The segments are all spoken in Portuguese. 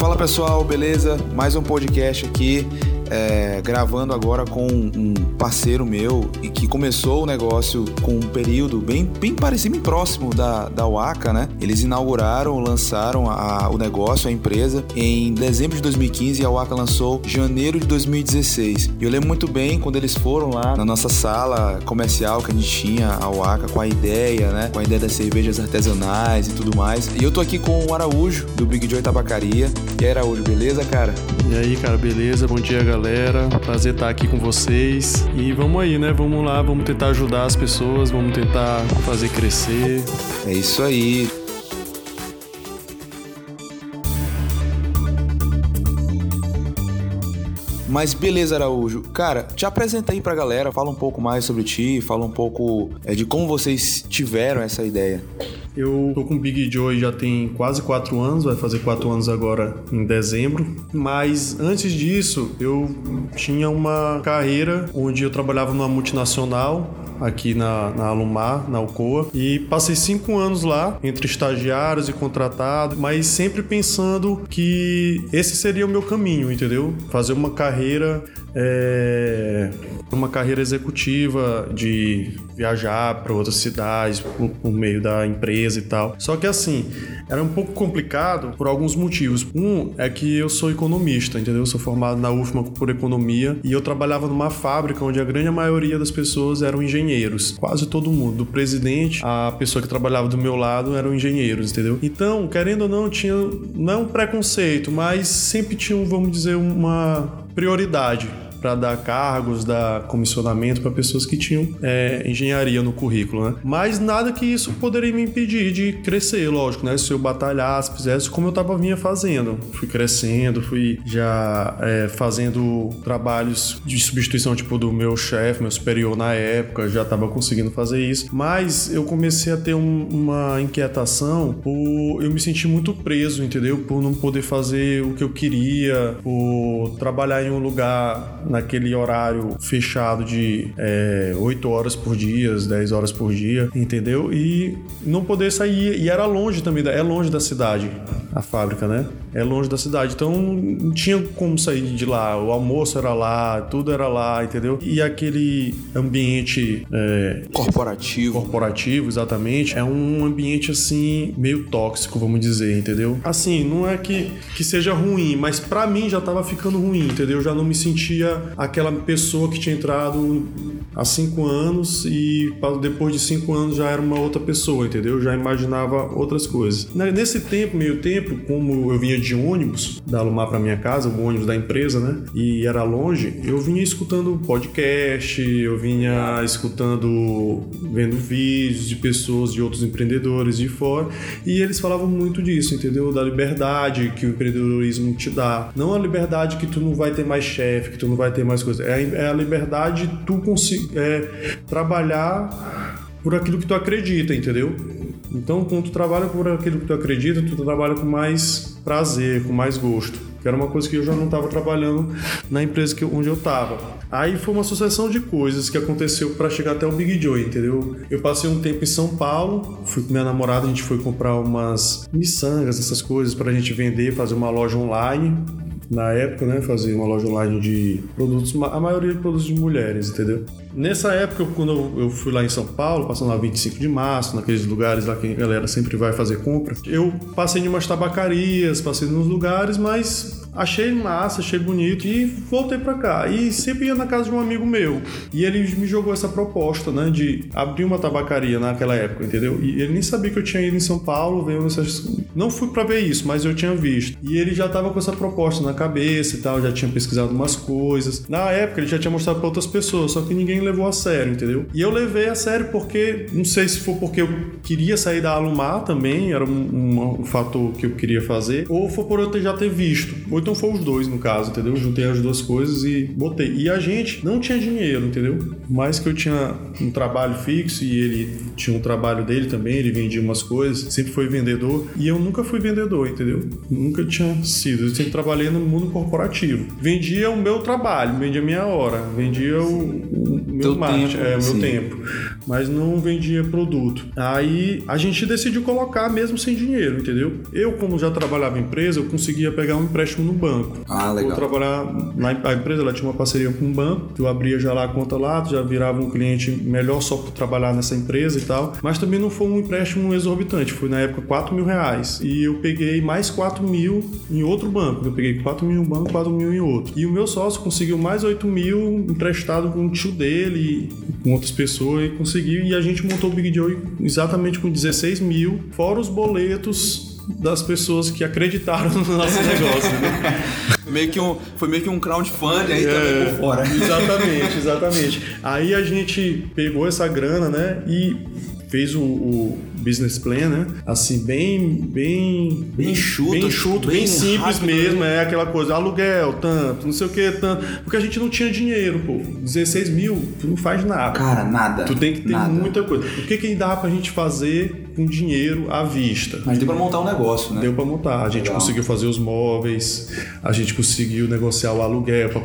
Fala pessoal, beleza? Mais um podcast aqui é, gravando agora com um parceiro meu e que começou o negócio com um período bem, bem parecido, bem próximo da, da Waka, né? Eles inauguraram, lançaram a, o negócio, a empresa, em dezembro de 2015 e a Waka lançou janeiro de 2016. E eu lembro muito bem quando eles foram lá na nossa sala comercial que a gente tinha, a Waka, com a ideia, né? Com a ideia das cervejas artesanais e tudo mais. E eu tô aqui com o Araújo, do Big Joy Tabacaria. E aí, Araújo, beleza, cara? E aí, cara, beleza? Bom dia, galera galera. Prazer estar aqui com vocês. E vamos aí, né? Vamos lá, vamos tentar ajudar as pessoas, vamos tentar fazer crescer. É isso aí. Mas beleza, Araújo. Cara, te apresenta aí pra galera, fala um pouco mais sobre ti, fala um pouco é, de como vocês tiveram essa ideia. Eu tô com o Big Joy já tem quase quatro anos, vai fazer quatro anos agora em dezembro. Mas antes disso, eu tinha uma carreira onde eu trabalhava numa multinacional aqui na, na Alumar, na Alcoa, e passei cinco anos lá, entre estagiários e contratados, mas sempre pensando que esse seria o meu caminho, entendeu? Fazer uma carreira é, uma carreira executiva de viajar para outras cidades por, por, meio da empresa e tal. Só que assim, era um pouco complicado por alguns motivos. Um é que eu sou economista, entendeu? Eu sou formado na UFMA por economia e eu trabalhava numa fábrica onde a grande maioria das pessoas eram engenheiros. Quase todo mundo, do presidente, a pessoa que trabalhava do meu lado eram engenheiros, entendeu? Então, querendo ou não, tinha não é preconceito, mas sempre tinha, vamos dizer, uma prioridade para dar cargos, dar comissionamento para pessoas que tinham é, engenharia no currículo, né? Mas nada que isso poderia me impedir de crescer, lógico, né? Se eu batalhasse, fizesse como eu tava vinha fazendo. Fui crescendo, fui já é, fazendo trabalhos de substituição, tipo, do meu chefe, meu superior na época, já tava conseguindo fazer isso. Mas eu comecei a ter um, uma inquietação por eu me sentir muito preso, entendeu? Por não poder fazer o que eu queria, por trabalhar em um lugar naquele horário fechado de é, 8 horas por dia, 10 horas por dia, entendeu? E não poder sair. E era longe também, é longe da cidade a fábrica, né? É longe da cidade, então não tinha como sair de lá. O almoço era lá, tudo era lá, entendeu? E aquele ambiente é, corporativo, corporativo, exatamente, é um ambiente assim meio tóxico, vamos dizer, entendeu? Assim, não é que, que seja ruim, mas para mim já tava ficando ruim, entendeu? Eu já não me sentia aquela pessoa que tinha entrado há cinco anos e depois de cinco anos já era uma outra pessoa, entendeu? Eu já imaginava outras coisas. Nesse tempo, meio tempo, como eu vinha de ônibus da Alumar para minha casa, o ônibus da empresa, né? E era longe, eu vinha escutando podcast, eu vinha escutando, vendo vídeos de pessoas, de outros empreendedores de fora, e eles falavam muito disso, entendeu? Da liberdade que o empreendedorismo te dá. Não a liberdade que tu não vai ter mais chefe, que tu não vai ter mais coisas. É, é a liberdade de tu conseguir é, trabalhar por aquilo que tu acredita, entendeu? Então, quando tu trabalha por aquilo que tu acredita, tu trabalha com mais prazer, com mais gosto. Que era uma coisa que eu já não estava trabalhando na empresa que, onde eu estava. Aí foi uma sucessão de coisas que aconteceu para chegar até o Big Joy, entendeu? Eu passei um tempo em São Paulo, fui com minha namorada, a gente foi comprar umas miçangas, essas coisas para a gente vender, fazer uma loja online na época, né, fazia uma loja online de produtos, a maioria de produtos de mulheres, entendeu? Nessa época, quando eu fui lá em São Paulo, passando lá 25 de março, naqueles lugares lá que a galera sempre vai fazer compra, eu passei em umas tabacarias, passei nos lugares, mas achei massa, achei bonito e voltei para cá. E sempre ia na casa de um amigo meu. E ele me jogou essa proposta, né, de abrir uma tabacaria naquela época, entendeu? E ele nem sabia que eu tinha ido em São Paulo, veio essas... não fui para ver isso, mas eu tinha visto. E ele já tava com essa proposta na cabeça e tal, já tinha pesquisado umas coisas. Na época ele já tinha mostrado para outras pessoas, só que ninguém levou a sério, entendeu? E eu levei a sério porque não sei se foi porque eu queria sair da Alumar também, era um, um, um fator que eu queria fazer, ou foi por eu ter, já ter visto. Ou então foi os dois, no caso, entendeu? Juntei as duas coisas e botei. E a gente não tinha dinheiro, entendeu? Mais que eu tinha um trabalho fixo e ele tinha um trabalho dele também, ele vendia umas coisas, sempre foi vendedor. E eu nunca fui vendedor, entendeu? Nunca tinha sido. Eu sempre trabalhei no mundo corporativo. Vendia o meu trabalho, vendia a minha hora, vendia o, meu marketing, tempo, é o meu tempo. Mas não vendia produto. Aí a gente decidiu colocar mesmo sem dinheiro, entendeu? Eu, como já trabalhava em empresa, eu conseguia pegar um empréstimo no banco. Ah, legal. Vou trabalhar na a empresa, ela tinha uma parceria com um banco, eu abria já lá a conta lá, já virava um cliente melhor só por trabalhar nessa empresa e tal. Mas também não foi um empréstimo exorbitante, foi na época 4 mil reais. E eu peguei mais 4 mil em outro banco. Eu peguei 4 mil em um banco, 4 mil em outro. E o meu sócio conseguiu mais 8 mil emprestado com o tio dele, com outras pessoas, e conseguiu. E a gente montou o Big Joy exatamente com 16 mil, fora os boletos das pessoas que acreditaram no nosso negócio. Né? meio que um, foi meio que um crowdfunding aí é, também por fora. Exatamente, exatamente. Aí a gente pegou essa grana, né, e fez o, o business plan, né? Assim, bem. Bem, bem enxuto, bem, enxuto, bem, bem simples rápido, mesmo. Né? É aquela coisa, aluguel, tanto, não sei o que, tanto. Porque a gente não tinha dinheiro, pô. 16 mil, tu não faz nada. Cara, nada. Tu tem que ter nada. muita coisa. O que que dá pra gente fazer com dinheiro à vista? Mas deu pra montar um negócio, né? Deu pra montar. A gente Legal. conseguiu fazer os móveis, a gente conseguiu negociar o aluguel pra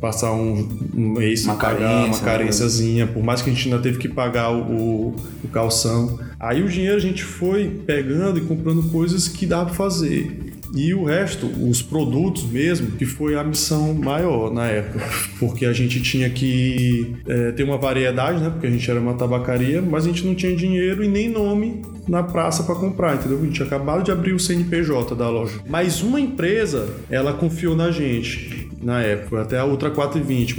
passar um, um mês uma pagar carência, uma né? carênciazinha, por mais que a gente ainda teve que pagar o, o calção. Aí o dinheiro a gente foi pegando e comprando coisas que dá para fazer. E o resto, os produtos mesmo, que foi a missão maior na época. Porque a gente tinha que é, ter uma variedade, né? Porque a gente era uma tabacaria, mas a gente não tinha dinheiro e nem nome na praça para comprar, entendeu? A gente tinha acabado de abrir o CNPJ da loja. Mas uma empresa, ela confiou na gente na época, até a Ultra 420,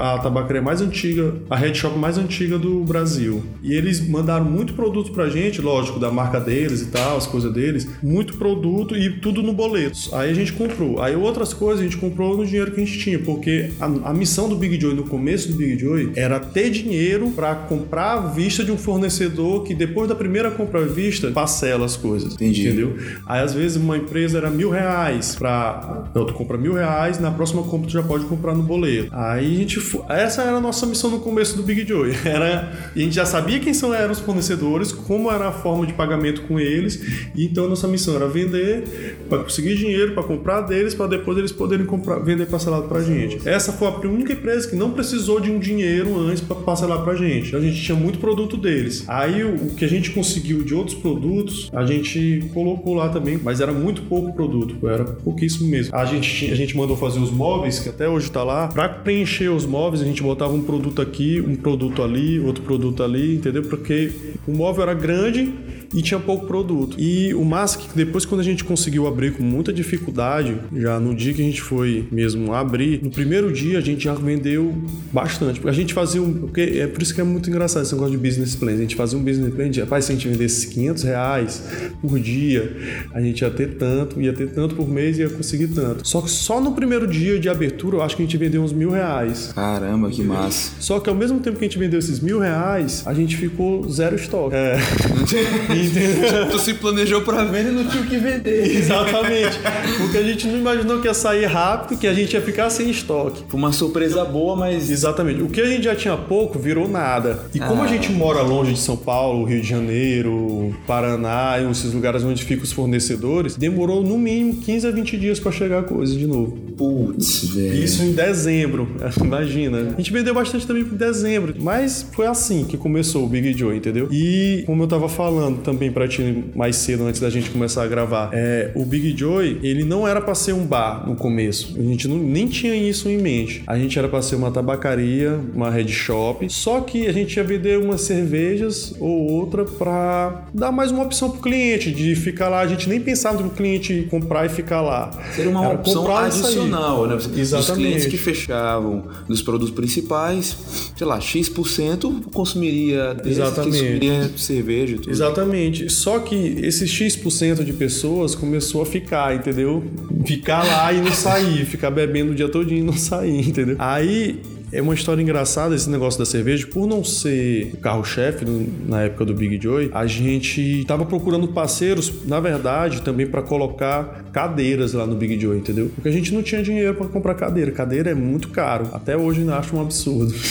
a tabacaria mais antiga, a head shop mais antiga do Brasil. E eles mandaram muito produto pra gente, lógico, da marca deles e tal, as coisas deles, muito produto e tudo no boleto. Aí a gente comprou. Aí outras coisas a gente comprou no dinheiro que a gente tinha, porque a, a missão do Big Joy no começo do Big Joy era ter dinheiro para comprar à vista de um fornecedor que depois da primeira compra à vista parcela as coisas. Entendi. Entendeu? Aí às vezes uma empresa era mil reais para. Não, tu compra mil reais, na próxima compra tu já pode comprar no boleto. Aí a gente. Essa era a nossa missão no começo do Big Joy. Era, a gente já sabia quem são, eram os fornecedores, como era a forma de pagamento com eles. E então a nossa missão era vender para conseguir dinheiro para comprar deles, para depois eles poderem comprar, vender parcelado para gente. Essa foi a única empresa que não precisou de um dinheiro antes para parcelar para gente. A gente tinha muito produto deles. Aí o, o que a gente conseguiu de outros produtos, a gente colocou lá também, mas era muito pouco produto, era pouquíssimo mesmo. A gente, a gente mandou fazer os móveis, que até hoje está lá. Para preencher os móveis, a gente botava um produto aqui, um produto ali, outro produto ali, entendeu? Porque o móvel era grande e tinha pouco produto. E o Mask, depois quando a gente conseguiu abrir com muita dificuldade, já no dia que a gente foi mesmo abrir, no primeiro dia a gente já vendeu bastante. Porque a gente fazia um. Porque é por isso que é muito engraçado esse negócio de business plan. A gente fazia um business plan de, rapaz, se a gente vendesse 500 reais por dia, a gente ia ter tanto, ia ter tanto por mês e ia conseguir tanto. Só que só no primeiro dia de abertura, eu acho que a gente vendeu uns mil reais. Caramba, que massa. Só que ao mesmo tempo que a gente vendeu esses mil reais, a gente ficou zero estoque. É. Entendeu? tu se planejou para venda e não tinha o que vender. Exatamente. Porque a gente não imaginou que ia sair rápido, que a gente ia ficar sem estoque. Foi uma surpresa boa, mas. Exatamente. O que a gente já tinha pouco virou nada. E como ah. a gente mora longe de São Paulo, Rio de Janeiro, Paraná, esses lugares onde ficam os fornecedores, demorou no mínimo 15 a 20 dias para chegar a coisa de novo. Putz, velho. Isso em dezembro. Imagina. A gente vendeu bastante também em dezembro. Mas foi assim que começou o Big Joe, entendeu? E como eu tava falando, também para ti mais cedo, antes da gente começar a gravar. É, o Big Joy, ele não era para ser um bar no começo. A gente não, nem tinha isso em mente. A gente era para ser uma tabacaria, uma head shop. Só que a gente ia vender umas cervejas ou outra para dar mais uma opção pro cliente, de ficar lá. A gente nem pensava no cliente comprar e ficar lá. Seria uma era opção adicional, né? Exatamente. Os clientes que fechavam dos produtos principais, sei lá, X% consumiria desse, Exatamente. consumiria cerveja. Tudo. Exatamente. Só que esse X% de pessoas começou a ficar, entendeu? Ficar lá e não sair, ficar bebendo o dia todo e não sair, entendeu? Aí é uma história engraçada esse negócio da cerveja. Por não ser o carro-chefe na época do Big Joy, a gente estava procurando parceiros, na verdade, também para colocar cadeiras lá no Big Joy, entendeu? Porque a gente não tinha dinheiro para comprar cadeira. Cadeira é muito caro. Até hoje ainda acho um absurdo.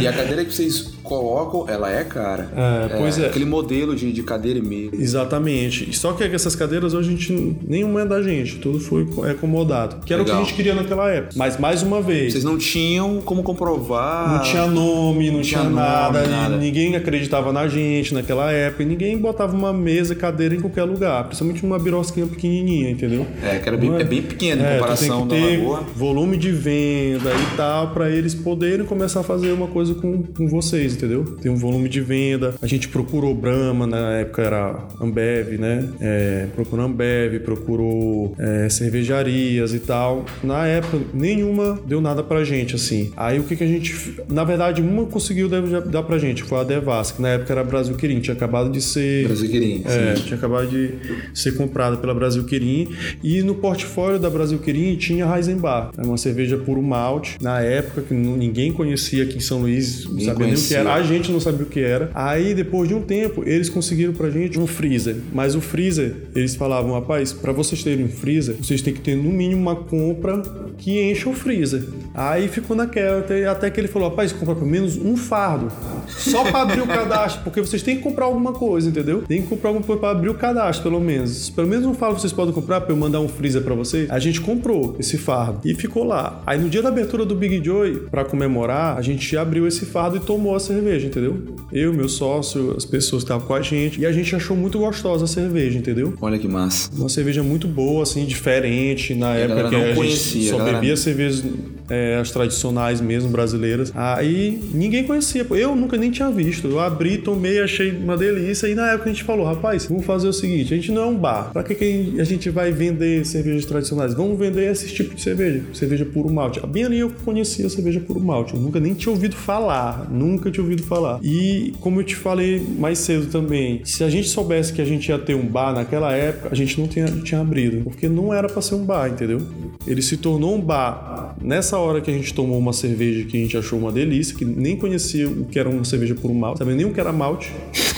E a cadeira que vocês colocam, ela é cara. É, pois é. Aquele modelo de, de cadeira e meia. Exatamente. Só que essas cadeiras hoje a gente nenhuma é da gente, tudo foi é acomodado. Que era Legal. o que a gente queria naquela época. Mas mais uma vez, Vocês não tinham como comprovar. não tinha nome, não, tinha, tinha nome, nada, e nada. ninguém acreditava na gente naquela época, e ninguém botava uma mesa, cadeira em qualquer lugar, principalmente uma birosquinha pequenininha, entendeu? É, que era bem, Não é bem pequeno em É, comparação da Lagoa. volume de venda e tal, pra eles poderem começar a fazer uma coisa com, com vocês, entendeu? Tem um volume de venda. A gente procurou Brahma, na época era Ambev, né? É, procurou Ambev, procurou é, cervejarias e tal. Na época, nenhuma deu nada pra gente, assim. Aí o que que a gente. Na verdade, uma conseguiu dar, pra gente, foi a Devas, que na época era Brasil Quirim, tinha acabado de ser. Brasil Quirim, É, tinha acabado de ser comprada pela Brasil Quirim e no portfólio da Brasil Quirim tinha Heisenbar, era uma cerveja puro malte, na época que ninguém conhecia aqui em São Luís, não sabia nem o que conhecia. Era, a gente não sabia o que era. Aí depois de um tempo, eles conseguiram pra gente um freezer, mas o freezer, eles falavam, rapaz, pra vocês terem um freezer, vocês têm que ter no mínimo uma compra que encha o freezer. Aí ficou naquela, até, até que ele falou, rapaz, compra pelo menos um fardo, só pra abrir o cadastro, porque vocês têm que comprar alguma coisa, entendeu? Tem que comprar alguma coisa pra abrir o cadastro, pelo menos. Pelo menos um fardo vocês podem comprar pra eu mandar um freezer pra vocês. A gente comprou esse fardo e ficou lá. Aí no dia da abertura do Big Joy, pra comemorar, a gente abriu esse fardo e tomou a cerveja, entendeu? Eu, meu sócio, as pessoas que estavam com a gente. E a gente achou muito gostosa a cerveja, entendeu? Olha que massa. Uma cerveja muito boa, assim, diferente. Na época galera que a gente conhecia, só a galera- bebia cervejas é, as tradicionais mesmo, brasileiras. Aí ninguém conhecia. Eu nunca nem tinha visto. Eu abri, tomei, achei uma delícia. E na época a gente falou, rapaz, vamos fazer o seguinte: a gente não é um bar. Pra que, que a gente vai vender cervejas tradicionais? Vamos vender esse tipo de cerveja. Cerveja puro malte. Bem ali eu conhecia a cerveja puro malte. Eu nunca nem tinha ouvido falar. Nunca tinha ouvido falar. E como eu te falei mais cedo também, se a gente soubesse que a gente ia ter um bar naquela época, a gente não tinha, tinha abrido. Porque não era pra ser um bar, entendeu? Ele se tornou um bar nessa hora que a gente tomou uma cerveja que a gente achou uma delícia, que nem conhecia o que era uma cerveja puro malte, sabia nem o que era malte.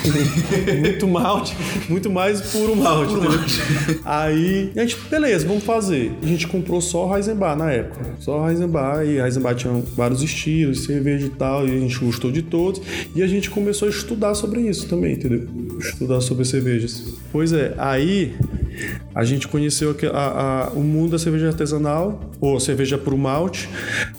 muito malte, muito mais puro malte, entendeu? Aí, a gente, beleza, vamos fazer. A gente comprou só Heisenbar na época. Só Heisenbar, e Heisenbar tinha vários estilos, cerveja e tal, e a gente gostou de todos. E a gente começou a estudar sobre isso também, entendeu? Estudar sobre cervejas. Pois é, aí a gente conheceu a- a- o mundo da cerveja artesanal, ou cerveja pro malte.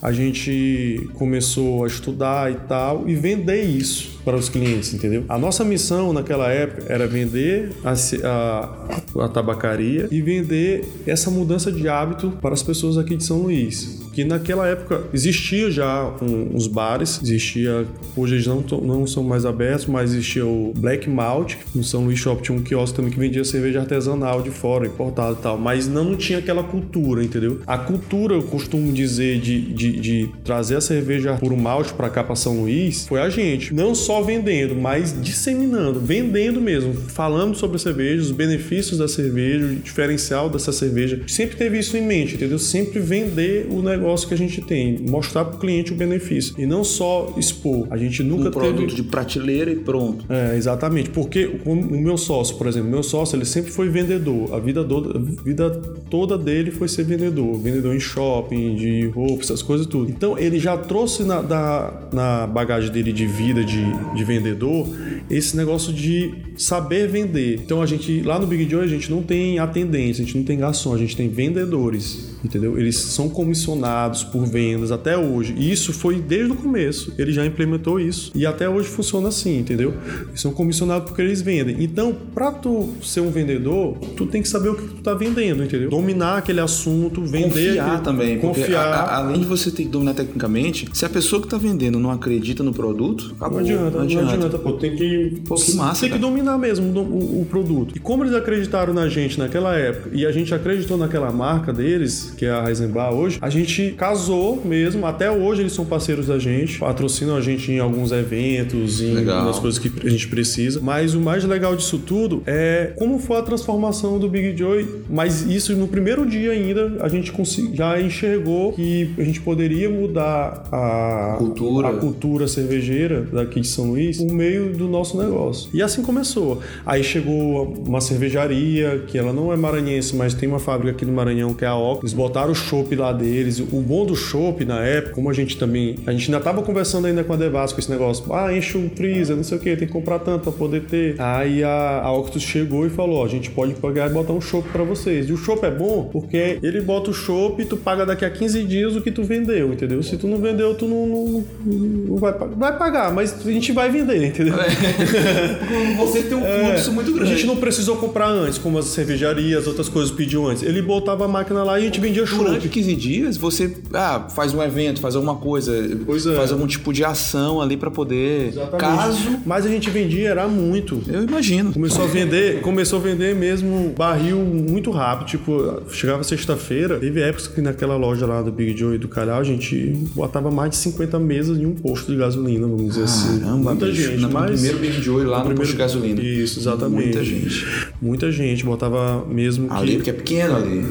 A gente começou a estudar e tal, e vender isso para os clientes, entendeu? A nossa missão naquela época era vender a, a- a tabacaria e vender essa mudança de hábito para as pessoas aqui de São Luís. Que naquela época existia já um- uns bares, existia, hoje eles não, não são mais abertos, mas existia o Black Malt, no São Luís Shop tinha um quiosque também que vendia cerveja artesanal de fora, importada e tal, mas não tinha aquela cultura, entendeu? A cultura, eu costumo dizer, de, de, de trazer a cerveja puro malte pra cá, pra São Luís, foi a gente. Não só vendendo, mas disseminando, vendendo mesmo, falando sobre a cerveja, os benefícios da cerveja, o diferencial dessa cerveja. Sempre teve isso em mente, entendeu? Sempre vender o negócio que a gente tem, mostrar pro cliente o benefício. E não só expor. A gente nunca Um produto teve. de prateleira e pronto. É, exatamente. Porque o, o meu sócio, por exemplo, meu sócio, ele sempre foi vendedor. A vida, toda, a vida toda dele foi ser vendedor. Vendedor em shopping, de roupa, essas coisas tudo. Então, ele já trouxe na, da- na bagagem dele de vida de, de vendedor esse negócio de saber vender. Então, a gente, lá no Big Joy, a gente não tem atendentes, a gente não tem garçom, a gente tem vendedores. Entendeu? Eles são comissionados por vendas até hoje. E isso foi desde o começo. Ele já implementou isso. E até hoje funciona assim, entendeu? Eles são comissionados porque eles vendem. Então, pra tu ser um vendedor, tu tem que saber o que tu tá vendendo, entendeu? Dominar aquele assunto, vender. Confiar aquele- também. Confiar. a- a- além de você ter que dominar tecnicamente, se a pessoa que tá vendendo não acredita no produto, acabou. Não adianta, não adianta, pô. Tem que. Pô, que massa, Tem que cara. dominar mesmo o, o- o produto. E como eles acreditaram na gente naquela época e a gente acreditou naquela marca deles, que é a Heisenbar hoje, a gente casou mesmo. Até hoje eles são parceiros da gente, patrocinam a gente em alguns eventos, em Legal. algumas coisas que a gente precisa. Mas o mais legal disso tudo é como foi a transformação do Big Joy. Mas isso no primeiro dia ainda a gente já enxergou que a gente poderia mudar a Cultura. a cultura cervejeira daqui de São Luís por meio do nosso negócio. E assim começou. Aí chegou uma cervejaria, que ela não é maranhense, mas tem uma fábrica aqui no Maranhão que é a Oca. Eles botaram o chopp lá deles, o, o bom do chopp na época, como a gente também. A gente ainda tava conversando ainda com a Devas com esse negócio. Ah, enche o freezer, não sei o que, tem que comprar tanto pra poder ter. Aí a, a Octus chegou e falou: ó, a gente pode pagar e botar um chopp pra vocês. E o chopp é bom porque ele bota o chopp e tu paga daqui a 15 dias o que tu vendeu, entendeu? Se tu não vendeu, tu não, não, não vai pagar. Vai pagar, mas a gente vai vender, entendeu? É. Você tem um É, fluxo muito grande. A gente não precisou comprar antes, como as cervejarias, outras coisas pediu antes. Ele botava a máquina lá e a gente vendia Durante chopp. 15 dias, você ah, faz um evento, faz alguma coisa, é. faz algum tipo de ação ali pra poder. Caso. Mas a gente vendia, era muito. Eu imagino. Começou a vender, começou a vender mesmo barril muito rápido. Tipo, chegava sexta-feira, teve épocas que naquela loja lá do Big Joe e do Calhau, a gente botava mais de 50 mesas em um posto de gasolina, vamos dizer assim. Caramba, Muita bicho. gente, no mas... primeiro Big Joy lá no, primeiro- posto de gasolina. Isso, exatamente. Muita gente. Muita gente, botava mesmo que... Ali, porque é pequeno ali.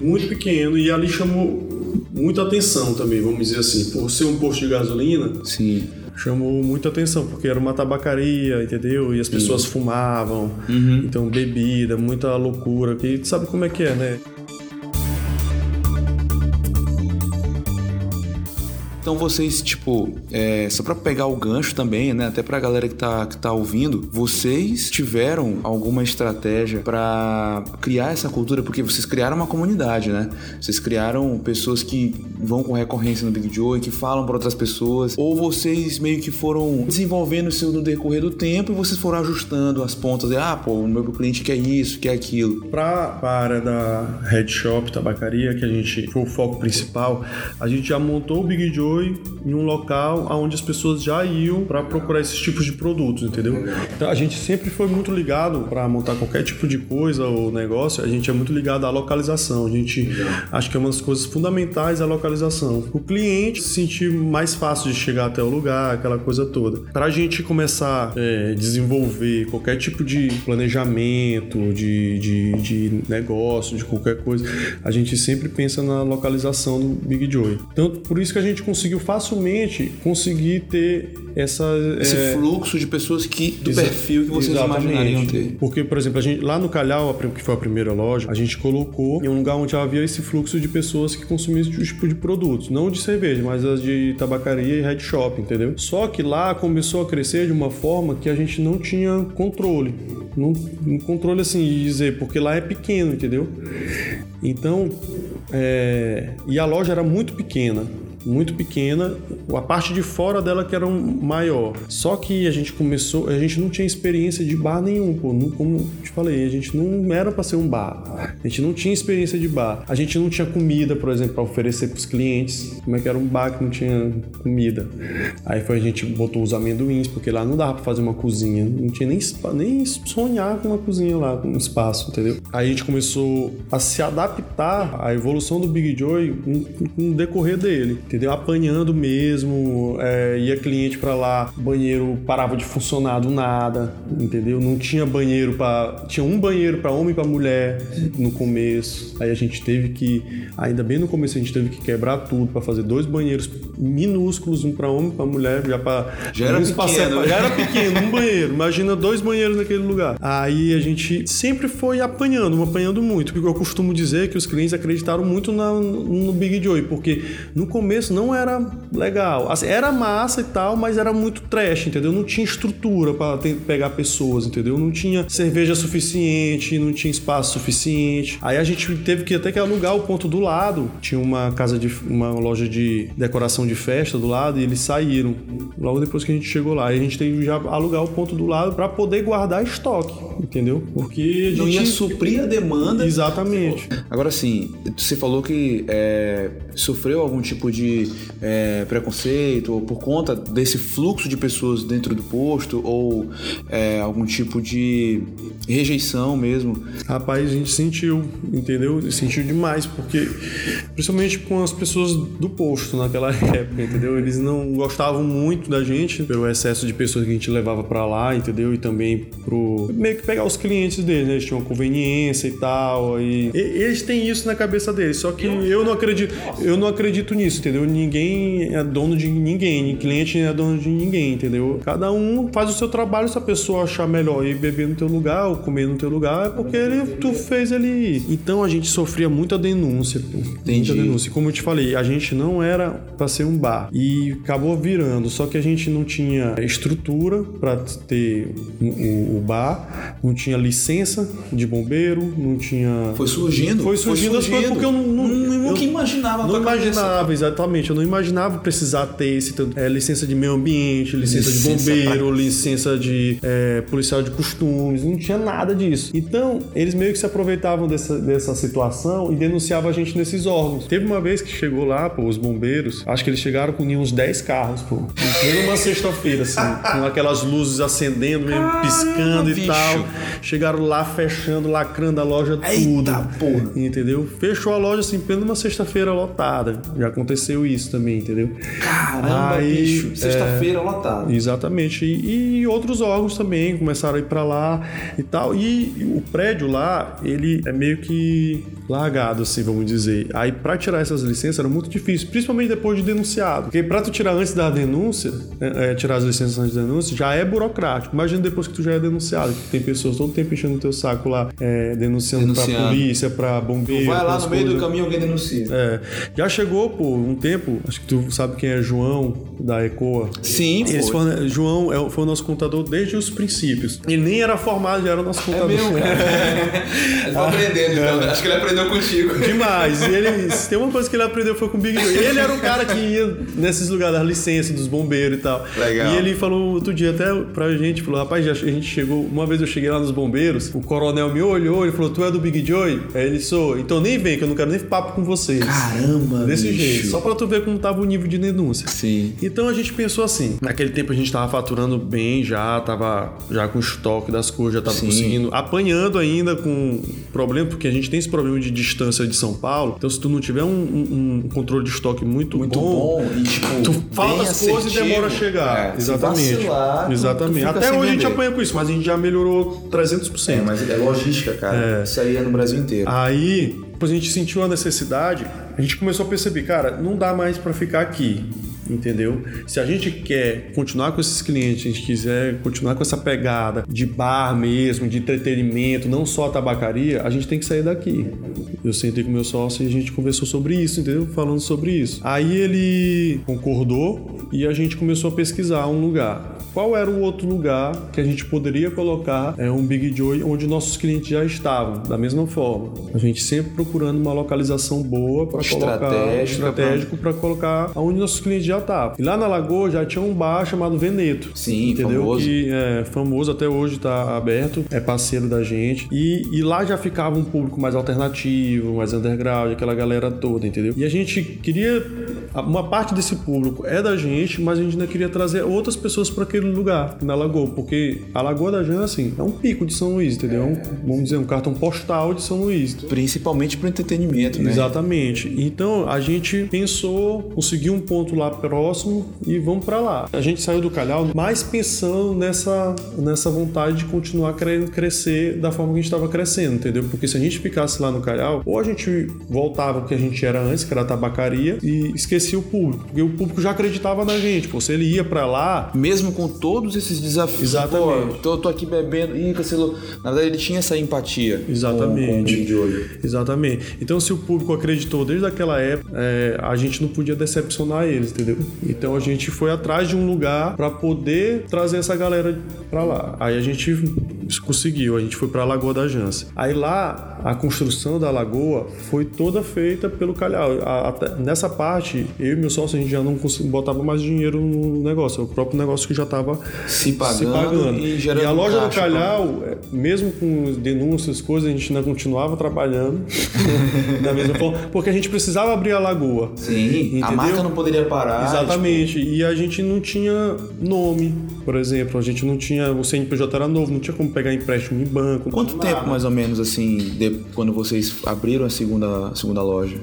muito pequeno e ali chamou muita atenção também, vamos dizer assim, por ser um posto de gasolina, Sim. chamou muita atenção porque era uma tabacaria, entendeu? E as pessoas fumavam, Uhum. então bebida, muita loucura, que sabe como é que é, né? Então vocês, tipo, é, só pra pegar o gancho também, né? Até pra galera que tá, que tá ouvindo, vocês tiveram alguma estratégia pra criar essa cultura? Porque vocês criaram uma comunidade, né? Vocês criaram pessoas que vão com recorrência no Big Joe, que falam pra outras pessoas, ou vocês meio que foram desenvolvendo isso no decorrer do tempo e vocês foram ajustando as pontas, de, ah, pô, o meu cliente quer isso, quer aquilo. Pra, pra área da Head Shop, tabacaria, que a gente foi o foco principal, a gente já montou o Big Joy em um local onde as pessoas já iam para procurar esses tipos de produtos, entendeu? Então a gente sempre foi muito ligado para montar qualquer tipo de coisa ou negócio, a gente é muito ligado à localização. A gente acho que é uma das coisas fundamentais a localização. O cliente se sentir mais fácil de chegar até o lugar, aquela coisa toda. Para a gente começar a desenvolver qualquer tipo de planejamento, de, de, de negócio, de qualquer coisa, a gente sempre pensa na localização do Big Joy. Então, por isso que a gente conseguiu facilmente conseguir ter essa Esse é, fluxo de pessoas que do Exa- perfil que vocês exatamente. imaginariam ter. Porque, por exemplo, a gente, lá no Calhau, que foi a primeira loja, a gente colocou em um lugar onde havia esse fluxo de pessoas que consumiam esse tipo de produtos. Não de cerveja, mas as de tabacaria e head shop, entendeu? Só que lá começou a crescer de uma forma que a gente não tinha controle. Não, um controle assim, de dizer, porque lá é pequeno, entendeu? Então, é, e a loja era muito pequena muito pequena, a parte de fora dela que era maior. Só que a gente começou, a gente não tinha experiência de bar nenhum, pô. Não, como te falei, a gente não era para ser um bar. A gente não tinha experiência de bar. A gente não tinha comida, por exemplo, para oferecer para os clientes. Como é que era um bar que não tinha comida? Aí foi a gente botou os amendoins, porque lá não dava para fazer uma cozinha, não tinha nem nem sonhar com uma cozinha lá, com um espaço, entendeu? Aí a gente começou a se adaptar à evolução do Big Joy no decorrer dele, entendeu? Apanhando mesmo, é, ia cliente pra lá, banheiro parava de funcionar do nada, entendeu? Não tinha banheiro para tinha um banheiro para homem e para mulher no começo. Aí a gente teve que, ainda bem no começo a gente teve que quebrar tudo para fazer dois banheiros minúsculos, um para homem e para mulher, já para Já era pequeno, já era pequeno, um banheiro. Imagina dois banheiros naquele lugar. Aí a gente sempre foi apanhando, apanhando muito. Porque eu costumo dizer que os clientes acreditaram muito na- no Big Joy, porque no começo não era legal. Assim, era massa e tal, mas era muito trash, entendeu? Não tinha estrutura para pegar pessoas, entendeu? Não tinha cerveja suficiente, não tinha espaço suficiente. Aí a gente teve que até que alugar o ponto do lado. Tinha uma casa de uma loja de decoração de festa do lado e eles saíram logo depois que a gente chegou lá. Aí a gente teve que já alugar o ponto do lado para poder guardar estoque, entendeu? Porque a Não gente ia suprir a demanda. Exatamente. Agora sim, você falou que é, sofreu algum tipo de é, preconceito ou por conta desse fluxo de pessoas dentro do posto ou é, algum tipo de rejeição mesmo. Rapaz, a gente sentiu, entendeu? Sentiu demais, porque principalmente com as pessoas do posto naquela época, entendeu? Eles não gostavam muito da gente pelo excesso de pessoas que a gente levava pra lá, entendeu? E também pro meio que pegar os clientes deles, né? Eles tinham doença e tal. E, e eles têm isso na cabeça deles, só que eu não acredito, eu não acredito nisso, entendeu? Ninguém é dono de ninguém, cliente não é dono de ninguém, entendeu? Cada um faz o seu trabalho, se a pessoa achar melhor ir beber no teu lugar ou comer no teu lugar, é porque ele, tu fez ele ir. Então a gente sofria muita denúncia, pô. Entendi. Muita denúncia. Como eu te falei, a gente não era pra ser um bar e acabou virando, só que a gente não tinha estrutura pra ter o, o- o bar, não tinha licença de bombeiro, não tinha Foi surgindo. Foi surgindo as coisas porque eu não- não- eu nunca imaginava. na não tua cabeça. Exatamente. Eu não imaginava precisar ter esse tanto- é, licença de meio ambiente, licença, Licença de bombeiro, licença de é, policial de costumes, não tinha nada disso. Então, eles meio que se aproveitavam dessa, dessa situação e denunciavam a gente nesses órgãos. Teve uma vez que chegou lá, pô, os bombeiros, acho que eles chegaram com uns 10 carros, pô. Em uma sexta-feira, assim, com aquelas luzes acendendo, mesmo, piscando e bicho. tal. Chegaram lá fechando, lacrando a loja Eita, tudo. porra. Entendeu? Fechou a loja assim, plena uma sexta-feira lotada. Já aconteceu isso também, entendeu? Caramba, Aí, bicho. é, Sexta-feira lotado. Exatamente. E, e outros órgãos também começaram a ir pra lá e tal. E o prédio lá, ele é meio que largado, assim, vamos dizer. Aí pra tirar essas licenças era muito difícil, principalmente depois de denunciado. Porque pra tu tirar antes da denúncia, é, é, tirar as licenças antes da denúncia, já é burocrático. Imagina depois que tu já é denunciado, que tem pessoas todo tempo enchendo o teu saco lá, é, denunciando, pra Denunciando. polícia, pra bombeiro. Vai lá no meio do caminho alguém denuncia. É, já chegou por um tempo, acho que tu sabe quem é João da Ecoa. Sim, Eles foi. foram- João é foi o nosso contador desde os princípios. Ele nem era formado, já era o nosso É contador. mesmo, cara. Ele tá aprendendo, então. Acho que ele aprendeu contigo. Demais. E ele, se tem uma coisa que ele aprendeu foi com o Big Joe. Ele era o cara que ia nesses lugares, das licenças, dos bombeiros e tal. Legal. E ele falou outro dia até pra gente, falou, rapaz, já- a gente chegou, uma vez eu cheguei lá nos bombeiros, o coronel me olhou, ele falou, tu é do Big Joy? Aí ele sou, então nem vem, que eu não quero nem papo com vocês. Caramba, Desse bicho. jeito, só pra tu ver como tava o nível de denúncia. Sim. Então a gente pensou assim, naquele tempo a gente tava faturando bem já, tava já com estoque das coisas, já tava Sim. conseguindo, apanhando ainda com problema, porque a gente tem esse problema de distância de São Paulo, então se tu não tiver um, um- um controle de estoque muito, Muito bom, bom. E, tipo, tu bem falta as coisas e demora a chegar. É, Exatamente. vacilar, Exatamente. Até hoje a gente apanha com isso, mas a gente já melhorou 300%. É, mas é logística, cara. Isso aí é no Brasil inteiro. Aí, depois a gente sentiu a necessidade, a gente começou a perceber, cara, não dá mais pra ficar aqui. Entendeu? Se a gente quer continuar com esses clientes, a gente quiser continuar com essa pegada de bar mesmo, de entretenimento, não só a tabacaria, a gente tem que sair daqui. Eu sentei com meu sócio e a gente conversou sobre isso, entendeu? Falando sobre isso. Aí ele concordou e a gente começou a pesquisar um lugar. Qual era o outro lugar que a gente poderia colocar é, um Big Joy onde nossos clientes já estavam, da mesma forma? A gente sempre procurando uma localização boa para colocar estratégico para colocar onde nossos clientes já estavam. E lá na Lagoa já tinha um bar chamado Veneto. Sim, entendeu? famoso. Que é famoso até hoje, tá aberto, é parceiro da gente. E, e lá já ficava um público mais alternativo, mais underground, aquela galera toda, entendeu? E a gente queria. Uma parte desse público é da gente, mas a gente ainda queria trazer outras pessoas para aquele lugar, na Lagoa, porque a Lagoa da Jana, assim, é um pico de São Luís, entendeu? É um, vamos dizer, um cartão postal de São Luís. Principalmente pro entretenimento, né? Exatamente. Então a gente pensou, conseguiu um ponto lá próximo e vamos pra lá. A gente saiu do Calhau mais pensando nessa, nessa vontade de continuar querendo crescer da forma que a gente estava crescendo, entendeu? Porque se a gente ficasse lá no Calhau, ou a gente voltava ao que a gente era antes, que era a tabacaria, e esquecia o público, porque o público já acreditava na gente. Pô, se ele ia pra lá, Mesmo com todos esses desafios. Exatamente. Pô, tô, tô aqui bebendo. Ih, cancelou. Na verdade, ele tinha essa empatia. Exatamente. Com, com o Big Joy. Exatamente. Então, se o público acreditou desde aquela época, é, a gente não podia decepcionar eles, entendeu? Então, a gente foi atrás de um lugar para poder trazer essa galera para lá. Aí a gente conseguiu, a gente foi para a Lagoa da Jança. Aí lá, a construção da lagoa foi toda feita pelo Calhau. A- até- nessa parte, eu e meu sócio, a gente já não botava mais dinheiro no negócio. É o próprio negócio que já estava Se pagando e gerando a loja do caixa, Calhau, é, mesmo com denúncias, coisas, a gente ainda continuava trabalhando da mesma forma, porque a gente precisava abrir a lagoa. Sim, a Entendeu? marca não poderia parar. Exatamente. E a gente não tinha nome, por exemplo. A gente não tinha. O CNPJ era novo, não tinha como pegar empréstimo em banco. tipo, Quanto tempo, mais ou menos, assim, de- quando vocês abriram a segunda, a segunda loja?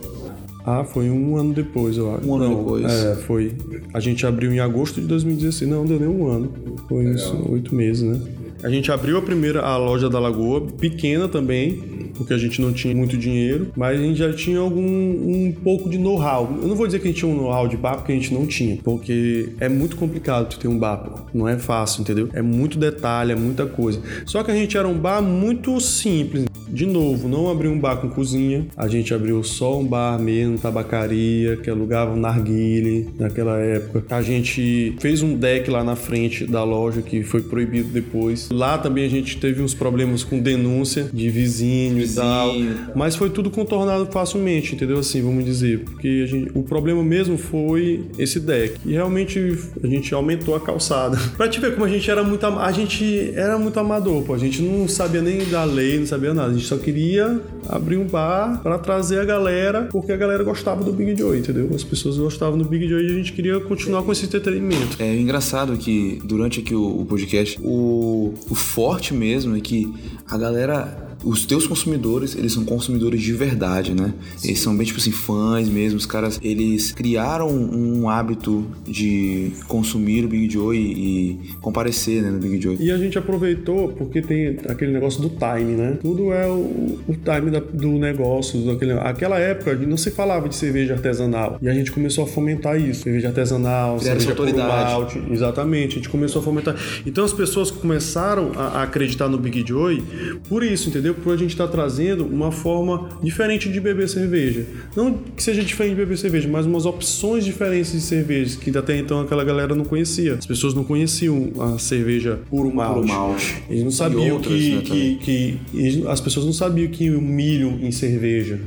Ah, foi um ano depois, eu acho. Um ano Não, depois. É, foi. A gente abriu em agosto de 2016. Não, deu nem um ano. Foi uns oito meses, né? A gente abriu a primeira, a loja da Lagoa, pequena também. porque a gente não tinha muito dinheiro, mas a gente já tinha algum um pouco de know-how. Eu não vou dizer que a gente tinha um know-how de bar, porque a gente não tinha, porque é muito complicado ter um bar, não é fácil, entendeu? É muito detalhe, é muita coisa. Só que a gente era um bar muito simples. De novo, não abriu um bar com cozinha, a gente abriu só um bar mesmo, tabacaria, que alugava um narguile naquela época. A gente fez um deck lá na frente da loja que foi proibido depois. Lá também a gente teve uns problemas com denúncia de vizinho, vizinho. e tal, mas foi tudo contornado facilmente, entendeu? Assim, vamos dizer, porque gente, o problema mesmo foi esse deck. E realmente a gente aumentou a calçada. pra te ver como a gente era muito a gente era muito amador, pô. A gente não sabia nem da lei, não sabia nada. A gente só queria abrir um bar para trazer a galera, porque a galera gostava do Big Joy, entendeu? As pessoas gostavam do Big Joy e a gente queria continuar com esse entretenimento. É engraçado que durante aqui o, o podcast, o, o forte mesmo é que a galera os teus consumidores, eles são consumidores de verdade, né? Sim. Eles são bem, tipo assim, fãs mesmo. Os caras, eles criaram um hábito de consumir o Big Joy e comparecer né, no Big Joy. E a gente aproveitou porque tem aquele negócio do time, né? Tudo é o, o time da, do negócio. Daquele, aquela época não se falava de cerveja artesanal. E a gente começou a fomentar isso. Cerveja artesanal, Criaram cerveja autoridade. Malte. Exatamente. A gente começou a fomentar. Então as pessoas começaram a, a acreditar no Big Joy por isso, entendeu? Porque a gente está trazendo uma forma diferente de beber cerveja. Não que seja diferente de beber cerveja, mas umas opções diferentes de cervejas que até então aquela galera não conhecia. As pessoas não conheciam a cerveja puro malte. Puro malte. Eles não sabiam outras, que, né, que, que, que, as pessoas não sabiam que o milho em cerveja.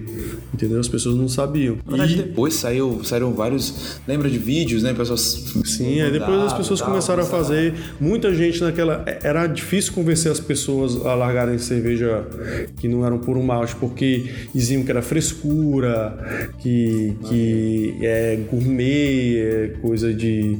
Entendeu? As pessoas não sabiam. Na verdade, e... depois saiu, saíram vários. Lembra de vídeos, né? Pessoas. Sim, aí depois as pessoas tal, começaram a fazer. Muita gente naquela. Era difícil convencer as pessoas a largarem cerveja que não eram puro malte, porque diziam que era frescura, que, que é gourmet, é coisa de,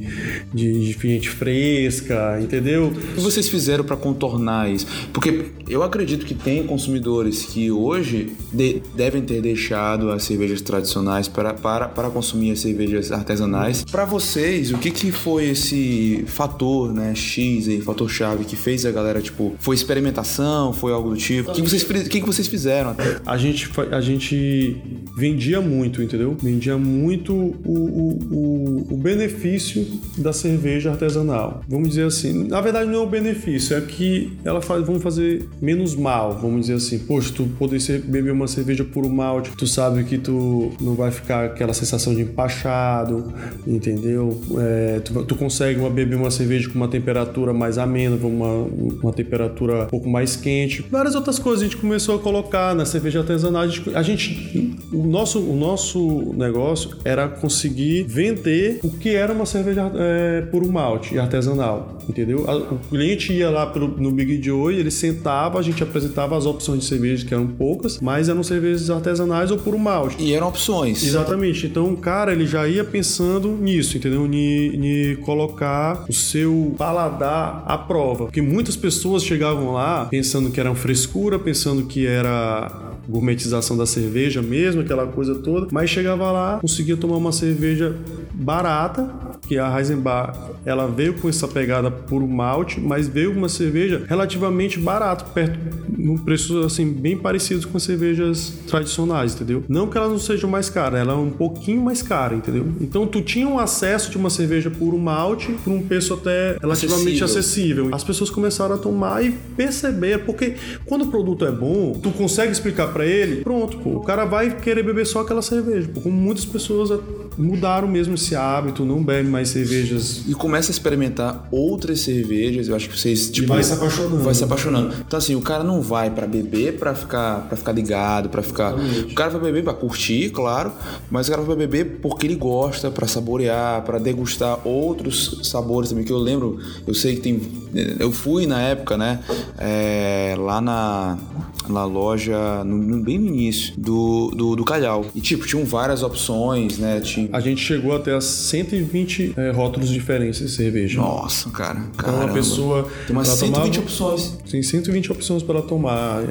de, de gente fresca, entendeu? O que vocês fizeram para contornar isso? Porque eu acredito que tem consumidores que hoje de, devem ter deixado as cervejas tradicionais para, para, para consumir as cervejas artesanais. Para vocês, o que, que foi esse fator, né, X aí, fator chave que fez a galera, tipo, foi experimentação, foi algo do tipo? O que vocês, que, que vocês fizeram? A gente, a gente vendia muito, entendeu? Vendia muito o, o, o, o benefício da cerveja artesanal. Vamos dizer assim, na verdade não é o benefício, é que ela faz, vamos fazer menos mal, vamos dizer assim. Poxa, tu poder beber uma cerveja puro malte, tu sabe que tu não vai ficar aquela sensação de empachado, entendeu? É, tu, tu, consegue uma, beber uma cerveja com uma temperatura mais amena, uma, uma temperatura um pouco mais quente. Várias outras coisas a gente começou a colocar na cerveja artesanal. A gente, a gente o, nosso, o nosso negócio era conseguir vender o que era uma cerveja é, puro malte artesanal, entendeu? O cliente ia lá pro, no Big Joy, ele sentava, a gente apresentava as opções de cerveja, que eram poucas, mas eram cervejas artesanais ou puro malte. E eram opções. Exatamente. Então o cara, ele já ia pensando nisso, entendeu? Em colocar o seu paladar à prova. Porque muitas pessoas chegavam lá pensando que eram frescura, pensando que era gourmetização da cerveja mesmo, aquela coisa toda, mas chegava lá, conseguia tomar uma cerveja barata, que a Heisenbach ela veio com essa pegada por malte, mas veio uma cerveja relativamente barata, perto num preço assim bem parecido com as cervejas tradicionais, entendeu? Não que ela não seja mais cara, ela é um pouquinho mais cara, entendeu? Então tu tinha um acesso de uma cerveja puro malte por um preço até relativamente acessível. acessível. As pessoas começaram a tomar e perceber, porque quando o produto é bom, tu consegue explicar para ele, pronto, pô, o cara vai querer beber só aquela cerveja. Pô, como muitas pessoas mudaram mesmo esse hábito, não bebem mais cervejas. E começa a experimentar outras cervejas, eu acho que vocês tipo e vai se apaixonando. Vai se apaixonando. Então assim, o cara não vai para beber para ficar para ficar ligado, para ficar. Exatamente. O cara vai beber para curtir, claro, mas o cara vai beber porque ele gosta, para saborear, para degustar outros sabores também que eu lembro, eu sei que tem eu fui na época, né, é, lá na na loja, no, no, bem no início do, do, do Calhau. E, tipo, tinham várias opções, né? Tinha Sim. A gente chegou até a 120 é, rótulos diferentes de cerveja. Nossa, cara. Então uma pessoa. Tem umas 120 tomava, opções. Tem 120 opções para tomar.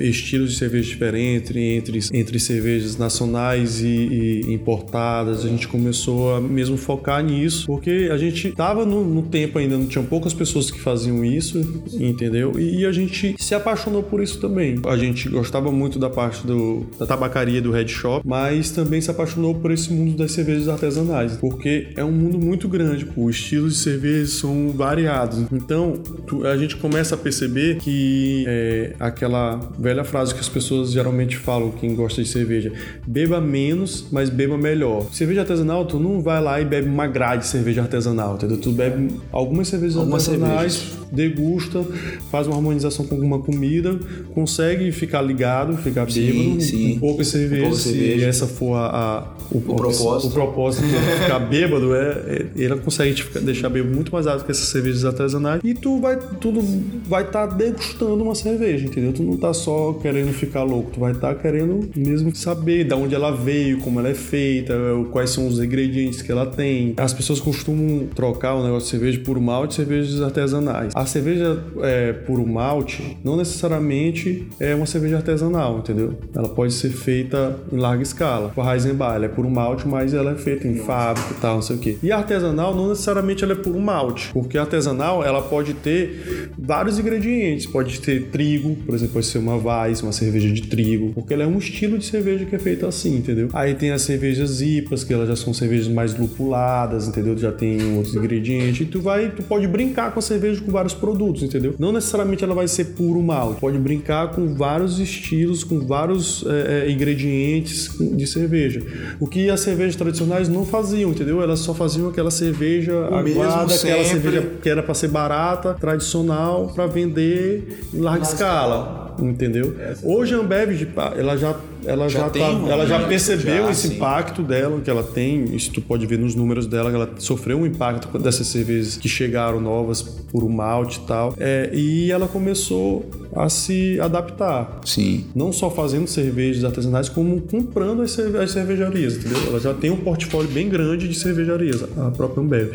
Estilos de cerveja diferentes, entre, entre cervejas nacionais e, e, importadas. A gente começou a mesmo focar nisso, porque a gente tava no, no tempo ainda, não tinham poucas pessoas que faziam isso, entendeu? E, e a gente se apaixonou por isso também. A gente gostava muito da parte do, da tabacaria do Red Shop, mas também se apaixonou por esse mundo das cervejas artesanais, porque é um mundo muito grande, pô. os estilos de cerveja são variados. Então, tu, a gente começa a perceber que é, aquela velha frase que as pessoas geralmente falam, quem gosta de cerveja, beba menos, mas beba melhor. Cerveja artesanal, tu não vai lá e bebe uma grade de cerveja artesanal, entendeu? Tu bebe algumas cervejas algumas artesanais, cervejas. degusta, faz uma harmonização com alguma comida, consegue ficar ligado, ficar bêbado, sim. um pouco de cerveja, um pouco se cerveja. essa for a, a o, o, propósito. O propósito de ficar bêbado é, é ele consegue te deixar bêbado muito mais alto que essas cervejas artesanais e tu vai tudo vai estar tá degustando uma cerveja, entendeu? Tu não tá só querendo ficar louco, tu vai estar tá querendo mesmo saber de onde ela veio, como ela é feita, quais são os ingredientes que ela tem. As pessoas costumam trocar o negócio de cerveja por malte e cervejas artesanais. A cerveja é, por malte não necessariamente é uma cerveja artesanal, entendeu? Ela pode ser feita em larga escala. O Heisenbach, é por malte, mas ela é feita em fábrica e tal, não sei o quê. E a artesanal não necessariamente ela é por malte, porque a artesanal ela pode ter vários ingredientes. Pode ter trigo, por exemplo, pode ser uma Weiss, uma cerveja de trigo, porque ela é um estilo de cerveja que é feita assim, entendeu? Aí tem as cervejas IPAs, que elas já são cervejas mais lupuladas, entendeu? Já tem outros ingredientes. E tu vai, tu pode brincar com a cerveja com vários produtos, entendeu? Não necessariamente ela vai ser puro malte. Pode brincar com vários estilos, com vários é, ingredientes de cerveja. O que as cervejas tradicionais não faziam, entendeu? Elas só faziam aquela cerveja o aguada, aquela cerveja que era para ser barata, tradicional, para vender em larga escala, entendeu? Hoje a Ambev, ela já ela já, já tá, ela já percebeu já, esse sim. impacto dela que ela tem, isso tu pode ver nos números dela, que ela sofreu um impacto dessas cervejas que chegaram novas por um malte e tal, é, e ela começou a se adaptar. Sim. Não só fazendo cervejas artesanais, como comprando as, cerve as cervejarias, entendeu? Ela já tem um portfólio bem grande de cervejarias, a própria Ambev.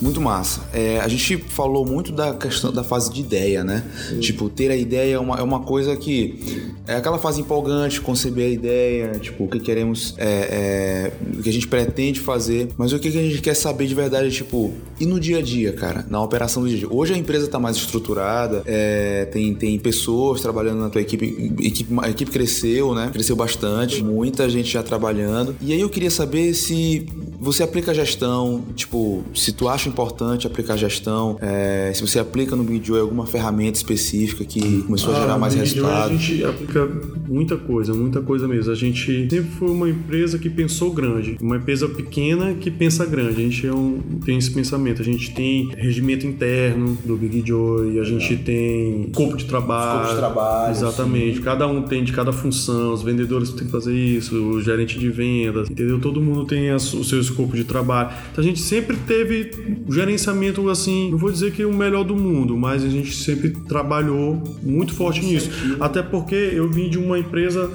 Muito massa. É, a gente falou muito da questão da fase de ideia, né? Sim. Tipo, ter a ideia é uma, é uma coisa que é aquela fase empolgante, conceber a ideia, tipo, o que queremos, é, é, o que a gente pretende fazer, mas o que a gente quer saber de verdade é, tipo, e no dia a dia, cara, na operação do dia a dia. Hoje a empresa está mais estruturada, é, tem, tem pessoas trabalhando na tua equipe, equipe, a equipe cresceu, né? Cresceu bastante, muita gente já trabalhando. E aí eu queria saber se você aplica gestão, tipo, se tu acha importante aplicar gestão, é, se você aplica no BigJoy alguma ferramenta específica que começou ah, a gerar mais resultado. A gente aplica muita coisa, muita coisa mesmo. A gente sempre foi uma empresa que pensou grande, uma empresa pequena que pensa grande. A gente é um, tem esse pensamento. A gente tem regimento interno do Big Joy, a gente tem escopo de trabalho. Escopo de trabalho. Exatamente. Sim. Cada um tem de cada função, os vendedores têm que fazer isso, o gerente de vendas, entendeu? Todo mundo tem o seu escopo de trabalho. Então a gente sempre teve gerenciamento assim, não vou dizer que o melhor do mundo, mas a gente sempre trabalhou muito forte nisso. Até porque eu vim de uma empresa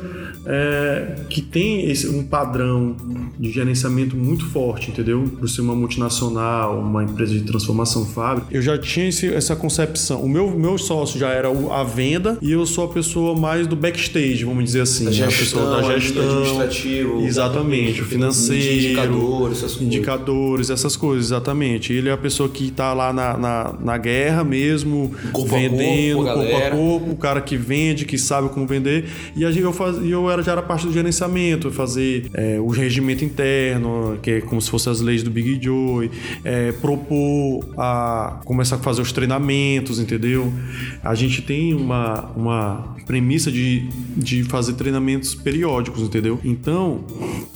é, que tem esse, um padrão de gerenciamento muito forte, entendeu? Por ser uma multinacional, uma empresa de transformação fábrica. Eu já tinha esse, essa concepção. O meu, meu sócio já era a venda e eu sou a pessoa mais do backstage, vamos dizer assim. Da gestão, a pessoa da gestão. Administrativo. Exatamente. O financeiro. Indicadores, essas coisas. Indicadores, essas coisas, exatamente. Ele é a pessoa que está lá na, na, na, guerra mesmo, corpo vendendo, corpo, corpo a corpo, o cara que vende, que sabe como vender. E eu, faz, eu era, já era parte do gerenciamento, fazer é, o regimento interno, que é como se fossem as leis do Big Joy, é, propor a começar a fazer os treinamentos, entendeu? A gente tem uma, uma premissa de, de fazer treinamentos periódicos, entendeu? Então,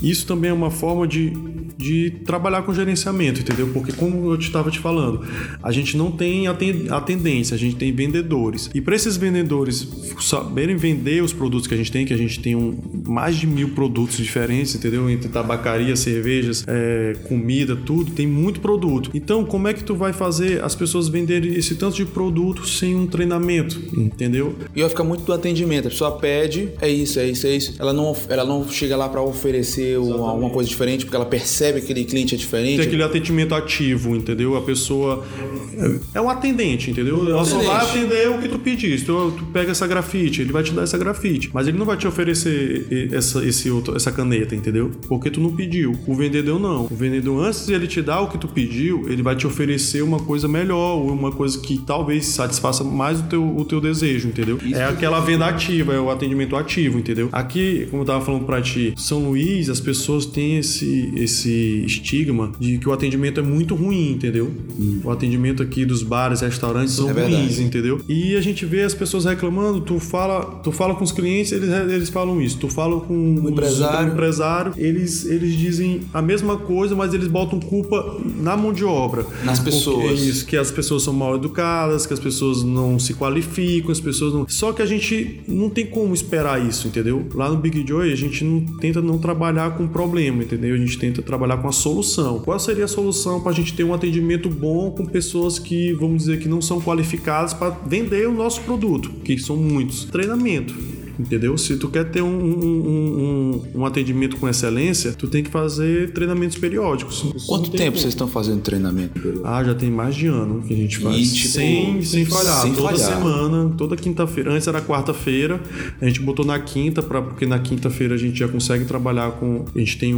isso também é uma forma de, de trabalhar com gerenciamento, entendeu? Porque, como eu estava te falando, a gente não tem a tendência, a gente tem vendedores. E para esses vendedores saberem vender os produtos que a gente tem, que a gente tem um, mais de mil produtos diferentes, entendeu? Entre tabacaria, cervejas, é, comida, tudo, tem muito produto. Então, como é que tu vai fazer as pessoas venderem esse tanto de produto sem um treinamento, entendeu? E vai ficar muito do atendimento. A pessoa pede, é isso, é isso, é isso. Ela não, ela não chega lá para oferecer uma, alguma coisa diferente, porque ela percebe que aquele cliente é diferente. Tem aquele atendimento ativo, entendeu? A pessoa é um atendente, entendeu? Ela só vai atender o que tu pediste. Tu, tu pega essa grafite, ele vai te dar essa grafite, mas ele não vai te oferecer essa, esse outro, essa caneta, entendeu? Porque tu não pediu. O vendedor não. O vendedor, antes de ele te dar o que tu pediu, ele vai te oferecer uma coisa melhor, ou uma coisa que talvez satisfaça mais o teu, o teu desejo, entendeu? Isso é aquela venda ativa, é o atendimento ativo, entendeu? Aqui, como eu tava falando pra ti, São Luís, as pessoas têm esse, esse estigma de que o atendimento é muito ruim, entendeu? Hum. O atendimento aqui dos bares, restaurantes são é ruins, entendeu? E a gente vê as pessoas reclamando, tu fala, tu fala com os clientes, eles, eles falam isso. Tu fala com o empresário. empresário, eles, eles dizem a mesma coisa, mas eles botam culpa na mão de obra. Nas pessoas. É isso, que as pessoas são mal educadas, que as pessoas não se qualificam, as pessoas não. Só que a gente não tem como esperar isso, entendeu? Lá no Big Joy a gente não tenta não trabalhar com problema, entendeu? A gente tenta trabalhar com a solução. Qual seria a solução para a gente ter um atendimento bom com pessoas que, vamos dizer, que não são qualificadas para vender o nosso produto, que são muitos? Treinamento entendeu? Se tu quer ter um, um, um, um, atendimento com excelência, tu tem que fazer treinamentos periódicos. Quanto tempo vocês estão fazendo treinamento? Ah, já tem mais de ano que a gente faz. E, tipo, sem, sem falhar. Sem toda falhar. semana, toda quinta-feira. Antes era quarta-feira, a gente botou na quinta, pra, porque na quinta-feira a gente já consegue trabalhar com. A gente tem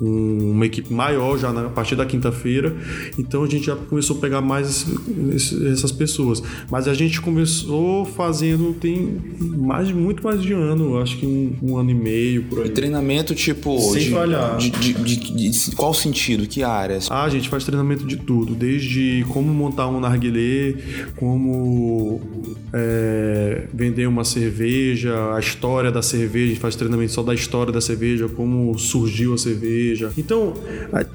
uma equipe maior já na, a partir da quinta-feira, então a gente já começou a pegar mais esse, esse, essas pessoas. Mas a gente começou fazendo, tem mais de muito mais de ano, acho que um, um ano e meio por aí. E treinamento tipo. Sem de, falhar. De, de, de, qual sentido? Que áreas? Ah, a gente faz treinamento de tudo, desde como montar um narguilé, como é, vender uma cerveja, a história da cerveja, a gente faz treinamento só da história da cerveja, como surgiu a cerveja. Então,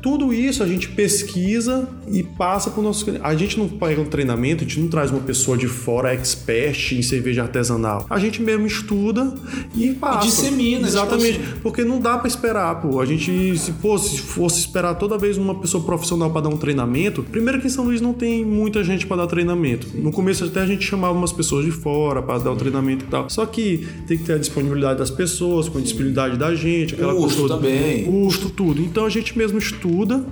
tudo isso a gente pesquisa e passa para o nosso A gente não pega um treinamento, a gente não traz uma pessoa de fora expert em cerveja artesanal. A gente mesmo estuda e passa. E dissemina. Exatamente. Tipo assim. Porque não dá para esperar, pô. A gente, se fosse, fosse esperar toda vez uma pessoa profissional para dar um treinamento, primeiro que em São Luís não tem muita gente para dar treinamento. No começo até a gente chamava umas pessoas de fora para dar o treinamento e tal. Só que tem que ter a disponibilidade das pessoas, com a disponibilidade da gente, aquela custo também. Custo, tudo. Então a gente mesmo estuda,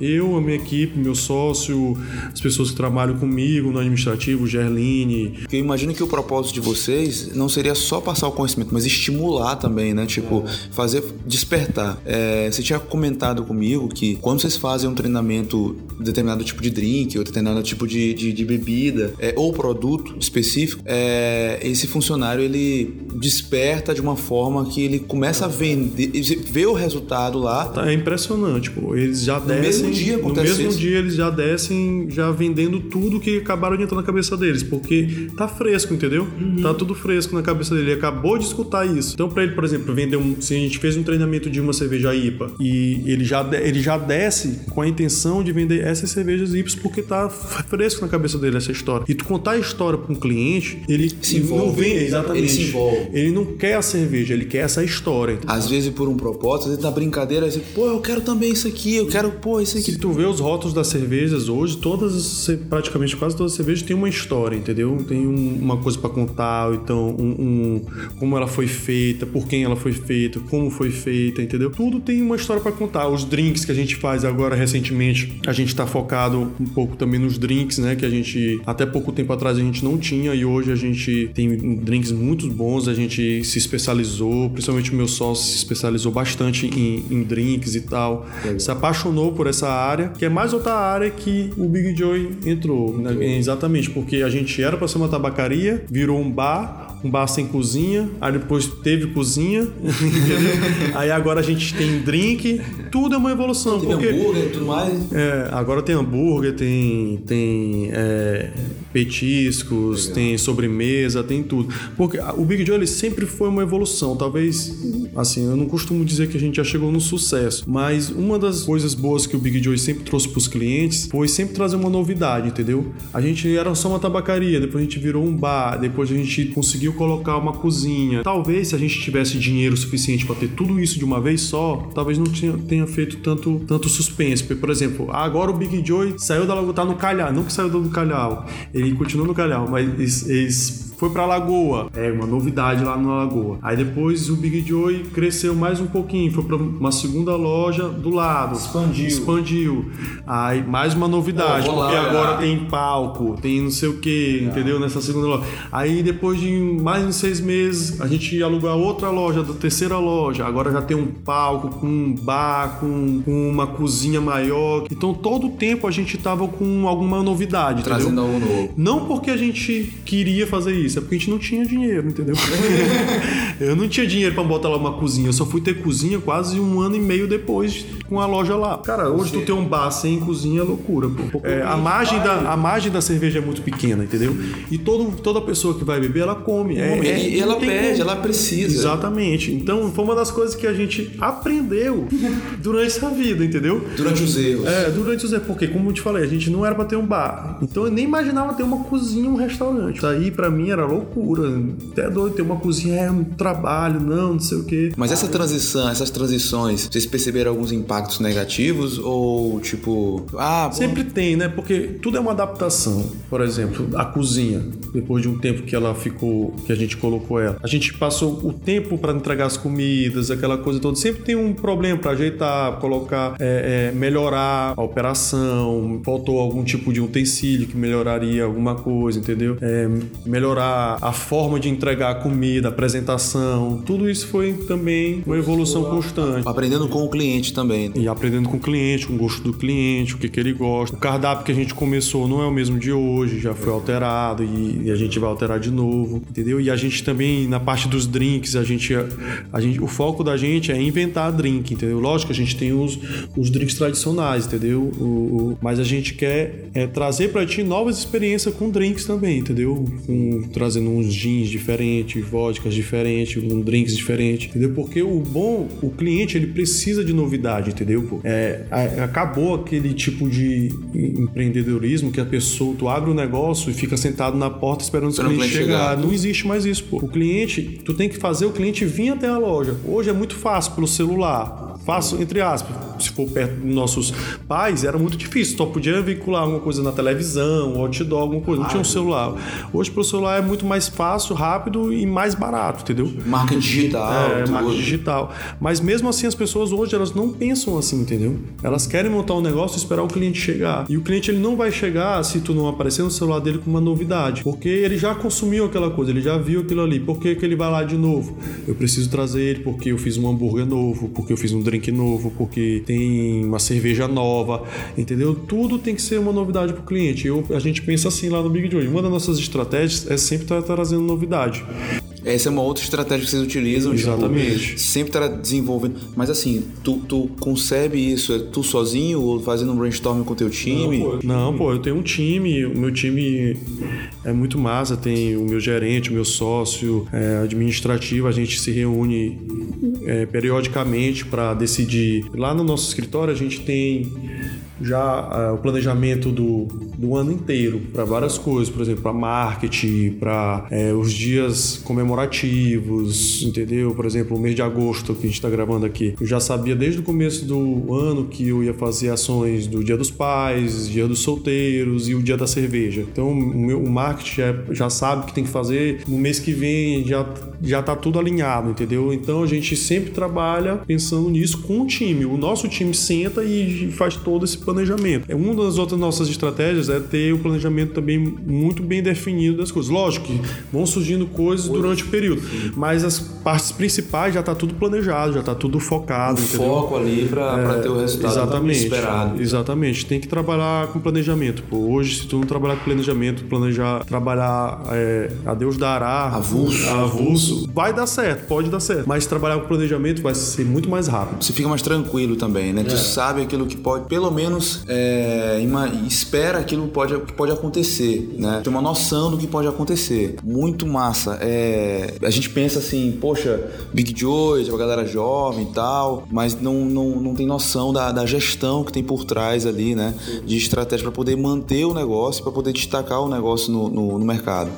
eu, a minha equipe, meu sócio, as pessoas que trabalham comigo no administrativo, Gerline. Eu imagino que o propósito de vocês não seria só passar o conhecimento, mas estimular também, né? Tipo, fazer despertar. É, você tinha comentado comigo que quando vocês fazem um treinamento determinado tipo de drink ou determinado tipo de, de, de bebida é, ou produto específico, é, esse funcionário ele desperta de uma forma que ele começa a vender, vê o resultado lá. Tá, é impressionante, pô. Eles já descem. Dia no mesmo isso. dia eles já descem já vendendo tudo que acabaram de entrar na cabeça deles, porque tá fresco, entendeu? Uhum. Tá tudo fresco na cabeça dele. Ele acabou de escutar isso. Então, para ele, por exemplo, vender um. Se a gente fez um treinamento de uma cerveja IPA e ele já, ele já desce com a intenção de vender essas cervejas IPAs porque tá fresco na cabeça dele essa história. E tu contar a história para um cliente, ele se envolve. Não vem, exatamente. Ele se envolve. Ele não quer a cerveja, ele quer essa história. Entendeu? Às vezes por um propósito, às vezes na brincadeira, você, pô, eu quero também isso aqui, eu quero, pô, isso aqui. Se tu vê os rótulos das cervejas hoje, todas, praticamente quase todas as cervejas têm uma história, entendeu? Tem um, uma coisa para contar, então um, um, como ela foi feita, por quem ela foi feita, como foi feita, entendeu? Tudo tem uma história para contar. Os drinks que a gente faz agora recentemente, a gente tá focado um pouco também nos drinks, né? Que a gente até pouco tempo atrás a gente não tinha e hoje a gente tem drinks muito bons, a gente se especializou, principalmente o meu sócio se especializou bastante em, em drinks e tal. É. Se apaixonou por essa área, que é mais outra área que o Big Joy entrou. Né? Exatamente, porque a gente era para ser uma tabacaria, virou um bar, bar sem cozinha, aí depois teve cozinha, aí agora a gente tem drink, tudo é uma evolução. Tem porque, hambúrguer e tudo mais. É, agora tem hambúrguer, tem, tem é, petiscos, Legal. tem sobremesa, tem tudo. Porque o Big Joe ele sempre foi uma evolução. Talvez, assim, eu não costumo dizer que a gente já chegou no sucesso, mas uma das coisas boas que o Big Joe sempre trouxe para os clientes foi sempre trazer uma novidade, entendeu? A gente era só uma tabacaria, depois a gente virou um bar, depois a gente conseguiu conseguiu colocar uma cozinha. Talvez se a gente tivesse dinheiro suficiente para ter tudo isso de uma vez só, talvez não tinha, tenha feito tanto, tanto suspense. Por exemplo, agora o Big Joy saiu da Lagoa, tá no Calhau, não que saiu do Calhau, ele continua no Calhau, mas eles foi pra Lagoa. É uma novidade lá na Lagoa. Aí depois o Big Joy cresceu mais um pouquinho, foi pra uma segunda loja do lado. Expandiu. Expandiu. Aí mais uma novidade, Pô, vou porque lá, agora olhar. tem palco, tem não sei o que, entendeu? Nessa segunda loja. Aí depois de mais uns seis meses, a gente ia alugar outra loja, da terceira loja. Agora já tem um palco com um bar, com, com uma cozinha maior. Então todo o tempo a gente tava com alguma novidade, entendeu? Trazendo algo novo. Não porque a gente queria fazer isso, é porque a gente não tinha dinheiro, entendeu? eu não tinha dinheiro pra botar lá uma cozinha. Eu só fui ter cozinha quase um ano e meio depois com a loja lá. Cara, hoje tu ter um bar sem cozinha é loucura, pô. É, a, margem da, a margem da cerveja é muito pequena, entendeu? E todo, toda pessoa que vai beber, ela come. É, é- e ela não tem pede, como. ela precisa. Exatamente. Então foi uma das coisas que a gente aprendeu durante essa vida, entendeu? Durante os erros. É, durante os porque como eu te falei, a gente não era pra ter um bar. Então eu nem imaginava ter uma cozinha, um restaurante. Isso aí pra mim era loucura. Até doido ter uma cozinha, é um trabalho, não, não sei o quê. Mas essa transição, essas transições, vocês perceberam alguns impactos negativos? Ou tipo, ah, Sempre tem, né? Porque tudo é uma adaptação. Por exemplo, a cozinha, depois de um tempo que ela ficou, que a gente colocou ela, a gente passou o tempo para entregar as comidas, aquela coisa toda. Sempre tem um problema para ajeitar, colocar, é, é, melhorar a operação. Faltou algum tipo de utensílio que melhoraria alguma coisa, entendeu? É, melhorar a forma de entregar a comida, a apresentação. Tudo isso foi também uma evolução constante. aprendendo com o cliente também. E aprendendo com o cliente, com o gosto do cliente, o que, que ele gosta. O cardápio que a gente começou não é o mesmo de hoje, já foi alterado e, e a gente vai alterar de novo, entendeu? E a gente também, na parte dos drinks, a gente, a gente, o foco da gente é inventar drink, entendeu? Lógico que a gente tem os, os drinks tradicionais, entendeu? O, o- mas a gente quer é, trazer pra ti novas experiências com drinks também, entendeu? Com- trazendo uns gins diferentes, vodkas diferentes, um drinks diferentes, entendeu? Porque o bom, o cliente, ele precisa de novidade, entendeu? pô? É, acabou aquele tipo de empreendedorismo que a pessoa, tu abre um negócio e fica sentado na porta esperando o cliente chegar. chegar. Não existe mais isso, pô. O cliente, tu tem que fazer o cliente vir até a loja. Hoje é muito fácil pelo celular. Fácil, entre aspas. Se for perto dos nossos pais, era muito difícil. Só podia vincular alguma coisa na televisão, outdoor, alguma coisa. Não tinha um celular. Hoje, pelo celular, é muito mais fácil, rápido e mais barato, entendeu? Marca digital, É, tudo. marketing digital. Mas mesmo assim, as pessoas hoje, elas não pensam assim, entendeu? Elas querem montar um negócio e esperar o cliente chegar. E o cliente, ele não vai chegar se tu não aparecer no celular dele com uma novidade. Porque ele já consumiu aquela coisa, ele já viu aquilo ali. Por que, que ele vai lá de novo? Eu preciso trazer ele porque eu fiz um hambúrguer novo, porque eu fiz um drink novo, porque tem uma cerveja nova, entendeu? Tudo tem que ser uma novidade pro cliente. Eu, a gente pensa assim lá no Big Joy. Uma das nossas estratégias é sempre estar trazendo novidade. Essa é uma outra estratégia que vocês utilizam. tipo, Exatamente. sempre tá desenvolvendo. Mas assim, tu, tu concebe isso? É tu sozinho ou fazendo um brainstorming com teu time? Não, pô, eu tenho um time, o meu time é muito massa, tem o meu gerente, o meu sócio é, administrativo, a gente se reúne é, periodicamente para decidir. Lá no nosso escritório a gente tem já ah, o planejamento do, do ano inteiro para várias coisas, por exemplo, para marketing, para os dias comemorativos, entendeu? Por exemplo, o mês de agosto que a gente está gravando aqui, eu já sabia desde o começo do ano que eu ia fazer ações do Dia dos Pais, Dia dos Solteiros e o Dia da Cerveja. Então, o, meu, o marketing já, já sabe o que tem que fazer. No mês que vem já já tá tudo alinhado, entendeu? Então a gente sempre trabalha pensando nisso com o time. O nosso time senta e faz todo esse planejamento. É uma das outras nossas estratégias é ter o planejamento também muito bem definido das coisas. Lógico que vão surgindo coisas durante o período, mas as partes principais já tá tudo planejado, já tá tudo focado, entendeu? Foco ali pra, pra ter o resultado Exatamente. esperado. Exatamente. Tem que trabalhar com planejamento. Pô, hoje, se tu não trabalhar com planejamento, planejar, trabalhar é, a Deus dará, Avulso. avulso, vai dar certo, pode dar certo. Mas trabalhar com planejamento vai ser muito mais rápido. Você fica mais tranquilo também, né? Tu sabe aquilo que pode, pelo menos, é, ima- espera aquilo que pode, que pode acontecer, né? Tem uma noção do que pode acontecer. Muito massa. É, a gente pensa assim, poxa, Big Joy, é uma galera jovem e tal, mas não, não, não tem noção da, da gestão que tem por trás ali, né? De estratégia para poder manter o negócio, para poder destacar o negócio no, no, no mercado.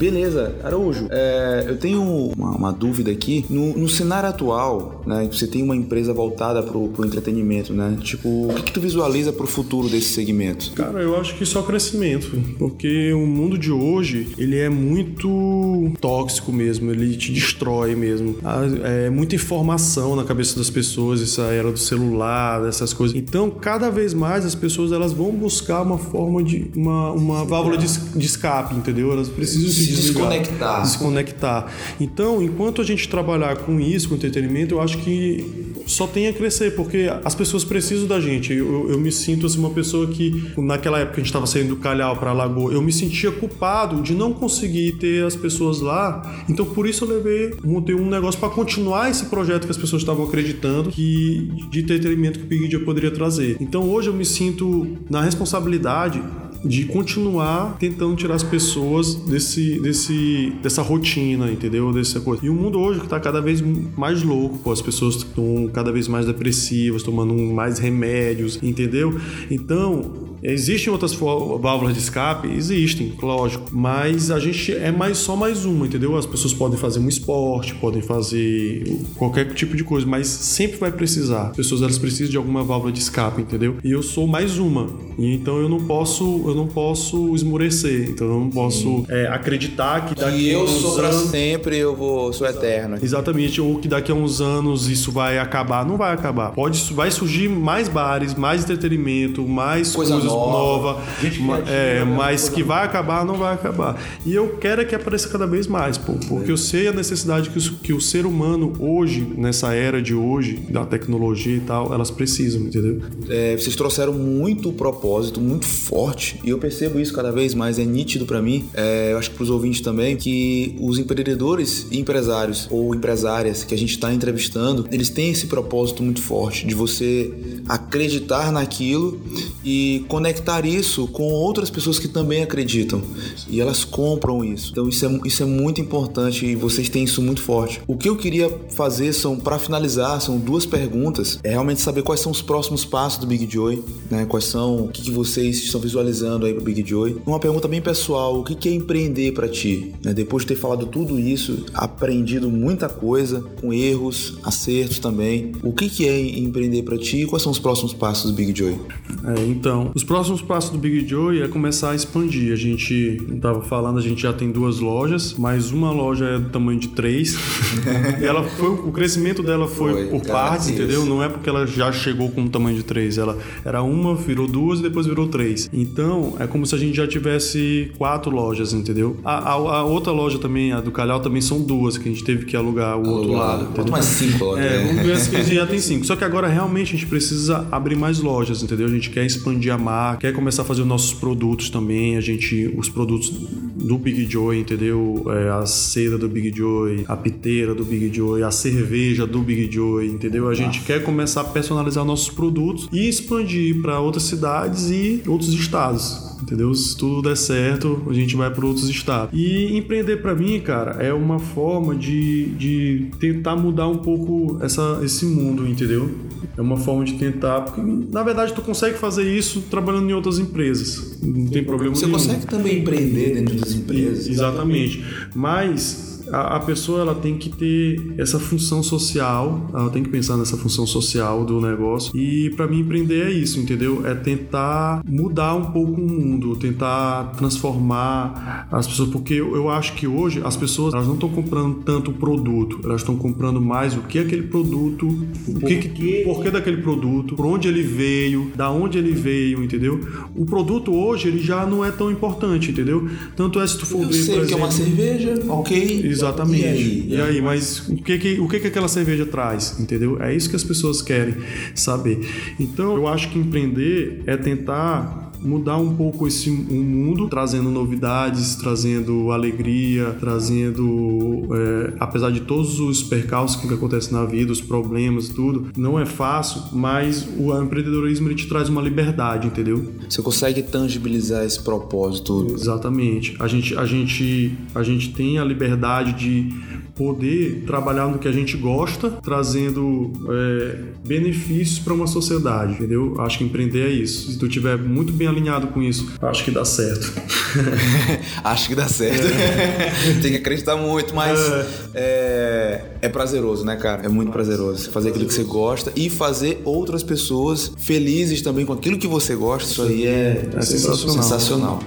Beleza, Araújo, é, eu tenho uma, uma dúvida aqui. No, no, cenário atual, né, você tem uma empresa voltada pro, pro entretenimento, né? Tipo, o que, que tu visualiza pro futuro desse segmento? Cara, eu acho que só crescimento, porque o mundo de hoje, ele é muito tóxico mesmo, ele te destrói mesmo. É muita informação na cabeça das pessoas, essa era do celular, dessas coisas. Então, cada vez mais as pessoas elas vão buscar uma forma de uma, uma válvula de, de escape, entendeu? Elas precisam se, se desconectar. Desconectar. Então, enquanto a gente trabalhar com isso, com entretenimento, eu acho que só tem a crescer, porque as pessoas precisam da gente. Eu, eu me sinto assim, uma pessoa que, naquela época que a gente estava saindo do Calhau para Lagoa, eu me sentia culpado de não conseguir ter as pessoas lá. Então, por isso eu levei, montei um negócio para continuar esse projeto que as pessoas estavam acreditando que de entretenimento que o Big Dia poderia trazer. Então, hoje eu me sinto na responsabilidade de continuar tentando tirar as pessoas desse, desse, dessa rotina, entendeu? Dessa coisa. E o mundo hoje que tá cada vez mais louco, pô, as pessoas estão cada vez mais depressivas, tomando mais remédios, entendeu? Então, Existem outras válvulas de escape? Existem, lógico. Mas a gente é mais só mais uma, entendeu? As pessoas podem fazer um esporte, podem fazer qualquer tipo de coisa, mas sempre vai precisar. As pessoas elas precisam de alguma válvula de escape, entendeu? E eu sou mais uma. E então eu não posso, eu não posso esmurecer. Então eu não posso é, acreditar que daqui e eu sou pra sempre, eu vou sou eterno. Exatamente, ou que daqui a uns anos isso vai acabar. Não vai acabar. Pode vai surgir mais bares, mais entretenimento, mais coisa coisas nova, nova é, mas que vai acabar, não vai acabar. E eu quero é que apareça cada vez mais, pô, porque eu sei a necessidade que o, que o ser humano hoje, nessa era de hoje, da tecnologia e tal, elas precisam, entendeu? É, vocês trouxeram muito propósito, muito forte, e eu percebo isso cada vez mais, é nítido para mim, é, eu acho que pros ouvintes também, que os empreendedores e empresários ou empresárias que a gente está entrevistando, eles têm esse propósito muito forte de você acreditar naquilo e conectar isso com outras pessoas que também acreditam e elas compram isso. Então isso é, isso é muito importante e vocês têm isso muito forte. O que eu queria fazer são, para finalizar, são duas perguntas. É realmente saber quais são os próximos passos do Big Joy, né? Quais são, o que, que vocês estão visualizando aí pro Big Joy. Uma pergunta bem pessoal, o que, que é empreender para ti? Né? Depois de ter falado tudo isso, aprendido muita coisa, com erros, acertos também. O que, que é empreender para ti quais são os próximos passos do Big Joy? É, então, os próximos passos do Big Joe é começar a expandir. A gente estava falando, a gente já tem duas lojas, mas uma loja é do tamanho de três. ela foi, o crescimento dela foi, foi por partes, entendeu? Não é porque ela já chegou com o tamanho de três. Ela era uma, virou duas e depois virou três. Então, é como se a gente já tivesse quatro lojas, entendeu? A, a, a outra loja também, a do Calhau, também são duas, que a gente teve que alugar o outro lado. Entendeu? mais cinco É, vamos ver se a gente já tem cinco. Só que agora realmente a gente precisa abrir mais lojas, entendeu? A gente quer expandir a marca, quer começar a fazer os nossos produtos também, a gente, os produtos do Big Joy, entendeu? É, a seda do Big Joy, a piteira do Big Joy, a cerveja do Big Joy, entendeu? A gente quer começar a personalizar nossos produtos e expandir para outras cidades e outros estados entendeu? Se tudo der certo, a gente vai para outros estados. E empreender para mim, cara, é uma forma de, de tentar mudar um pouco essa, esse mundo, entendeu? É uma forma de tentar, porque na verdade tu consegue fazer isso trabalhando em outras empresas. Não tem problema Você nenhum. Você consegue também empreender dentro das empresas. Exatamente. Mas a, a, pessoa ela tem que ter essa função social, ela tem que pensar nessa função social do negócio. E para mim empreender é isso, entendeu? É tentar mudar um pouco o mundo, tentar transformar as pessoas, porque eu, eu acho que hoje as pessoas elas não estão comprando tanto o produto, elas estão comprando mais o que é aquele produto, o que, que porquê daquele produto, por onde ele veio, da onde ele veio, entendeu? O produto hoje ele já não é tão importante, entendeu? Tanto é se tu for eu ver, sei por que exemplo, é uma cerveja, ok. Exatamente. E aí, e aí mas o que que, o que que aquela cerveja traz, entendeu? É isso que as pessoas querem saber. Então, eu acho que empreender é tentar mudar um pouco esse um mundo, trazendo novidades, trazendo alegria, trazendo, é, apesar de todos os percalços que acontecem na vida, os problemas, tudo, não é fácil, mas o empreendedorismo ele te traz uma liberdade, entendeu? Você consegue tangibilizar esse propósito. Exatamente. A gente, a gente, a gente tem a liberdade de poder trabalhar no que a gente gosta, trazendo é, benefícios para uma sociedade, entendeu? Acho que empreender é isso. Se tu tiver muito bem alinhado com isso, acho que dá certo. acho que dá certo. É. Tem que acreditar muito, mas é. é. É, prazeroso, né, cara? É muito prazeroso. Fazer aquilo que você gosta e fazer outras pessoas felizes também com aquilo que você gosta. Isso aí é, é sensacional. sensacional.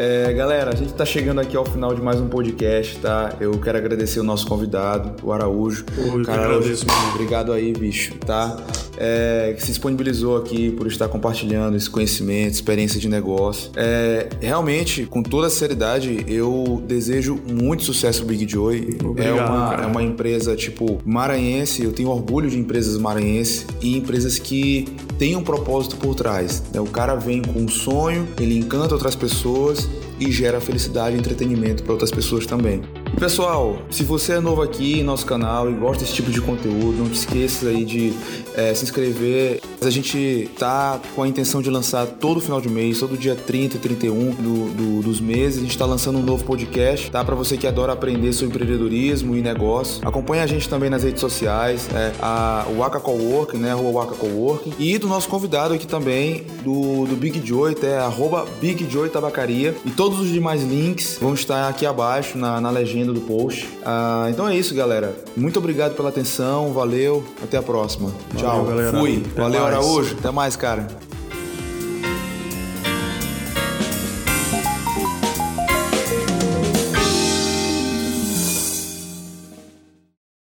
É, galera, a gente está chegando aqui ao final de mais um podcast, tá? Eu quero agradecer o nosso convidado, o Araújo. eu Cara, mano. Obrigado aí, bicho, tá? É, que se disponibilizou aqui por estar compartilhando esse conhecimento, experiência de negócio. É, realmente, com toda a seriedade, eu desejo muito sucesso ao Big Joy. Obrigado, é, uma, é uma empresa, tipo, maranhense. Eu tenho orgulho de empresas maranhenses e empresas que têm um propósito por trás. Né? O cara vem com um sonho, ele encanta outras pessoas e gera felicidade e entretenimento para outras pessoas também. Pessoal, se você é novo aqui em nosso canal e gosta desse tipo de conteúdo, não te esqueça aí de é, se inscrever. A gente tá com a intenção de lançar todo final de mês, todo dia 30 e 31 do, do, dos meses. A gente está lançando um novo podcast, tá? Para você que adora aprender sobre empreendedorismo e negócio. Acompanhe a gente também nas redes sociais, é, a, Waka Coworking, né? Rua Waka Coworking. E do nosso convidado aqui também, do, do Big Joy, é arroba Big Joy Tabacaria. E todos os demais links vão estar aqui abaixo na, na legenda legenda do post. Ah, então é isso, galera. Muito obrigado pela atenção, valeu, até a próxima. Valeu, Tchau. Galera. Fui. Até valeu, mais. Araújo. Até mais, cara.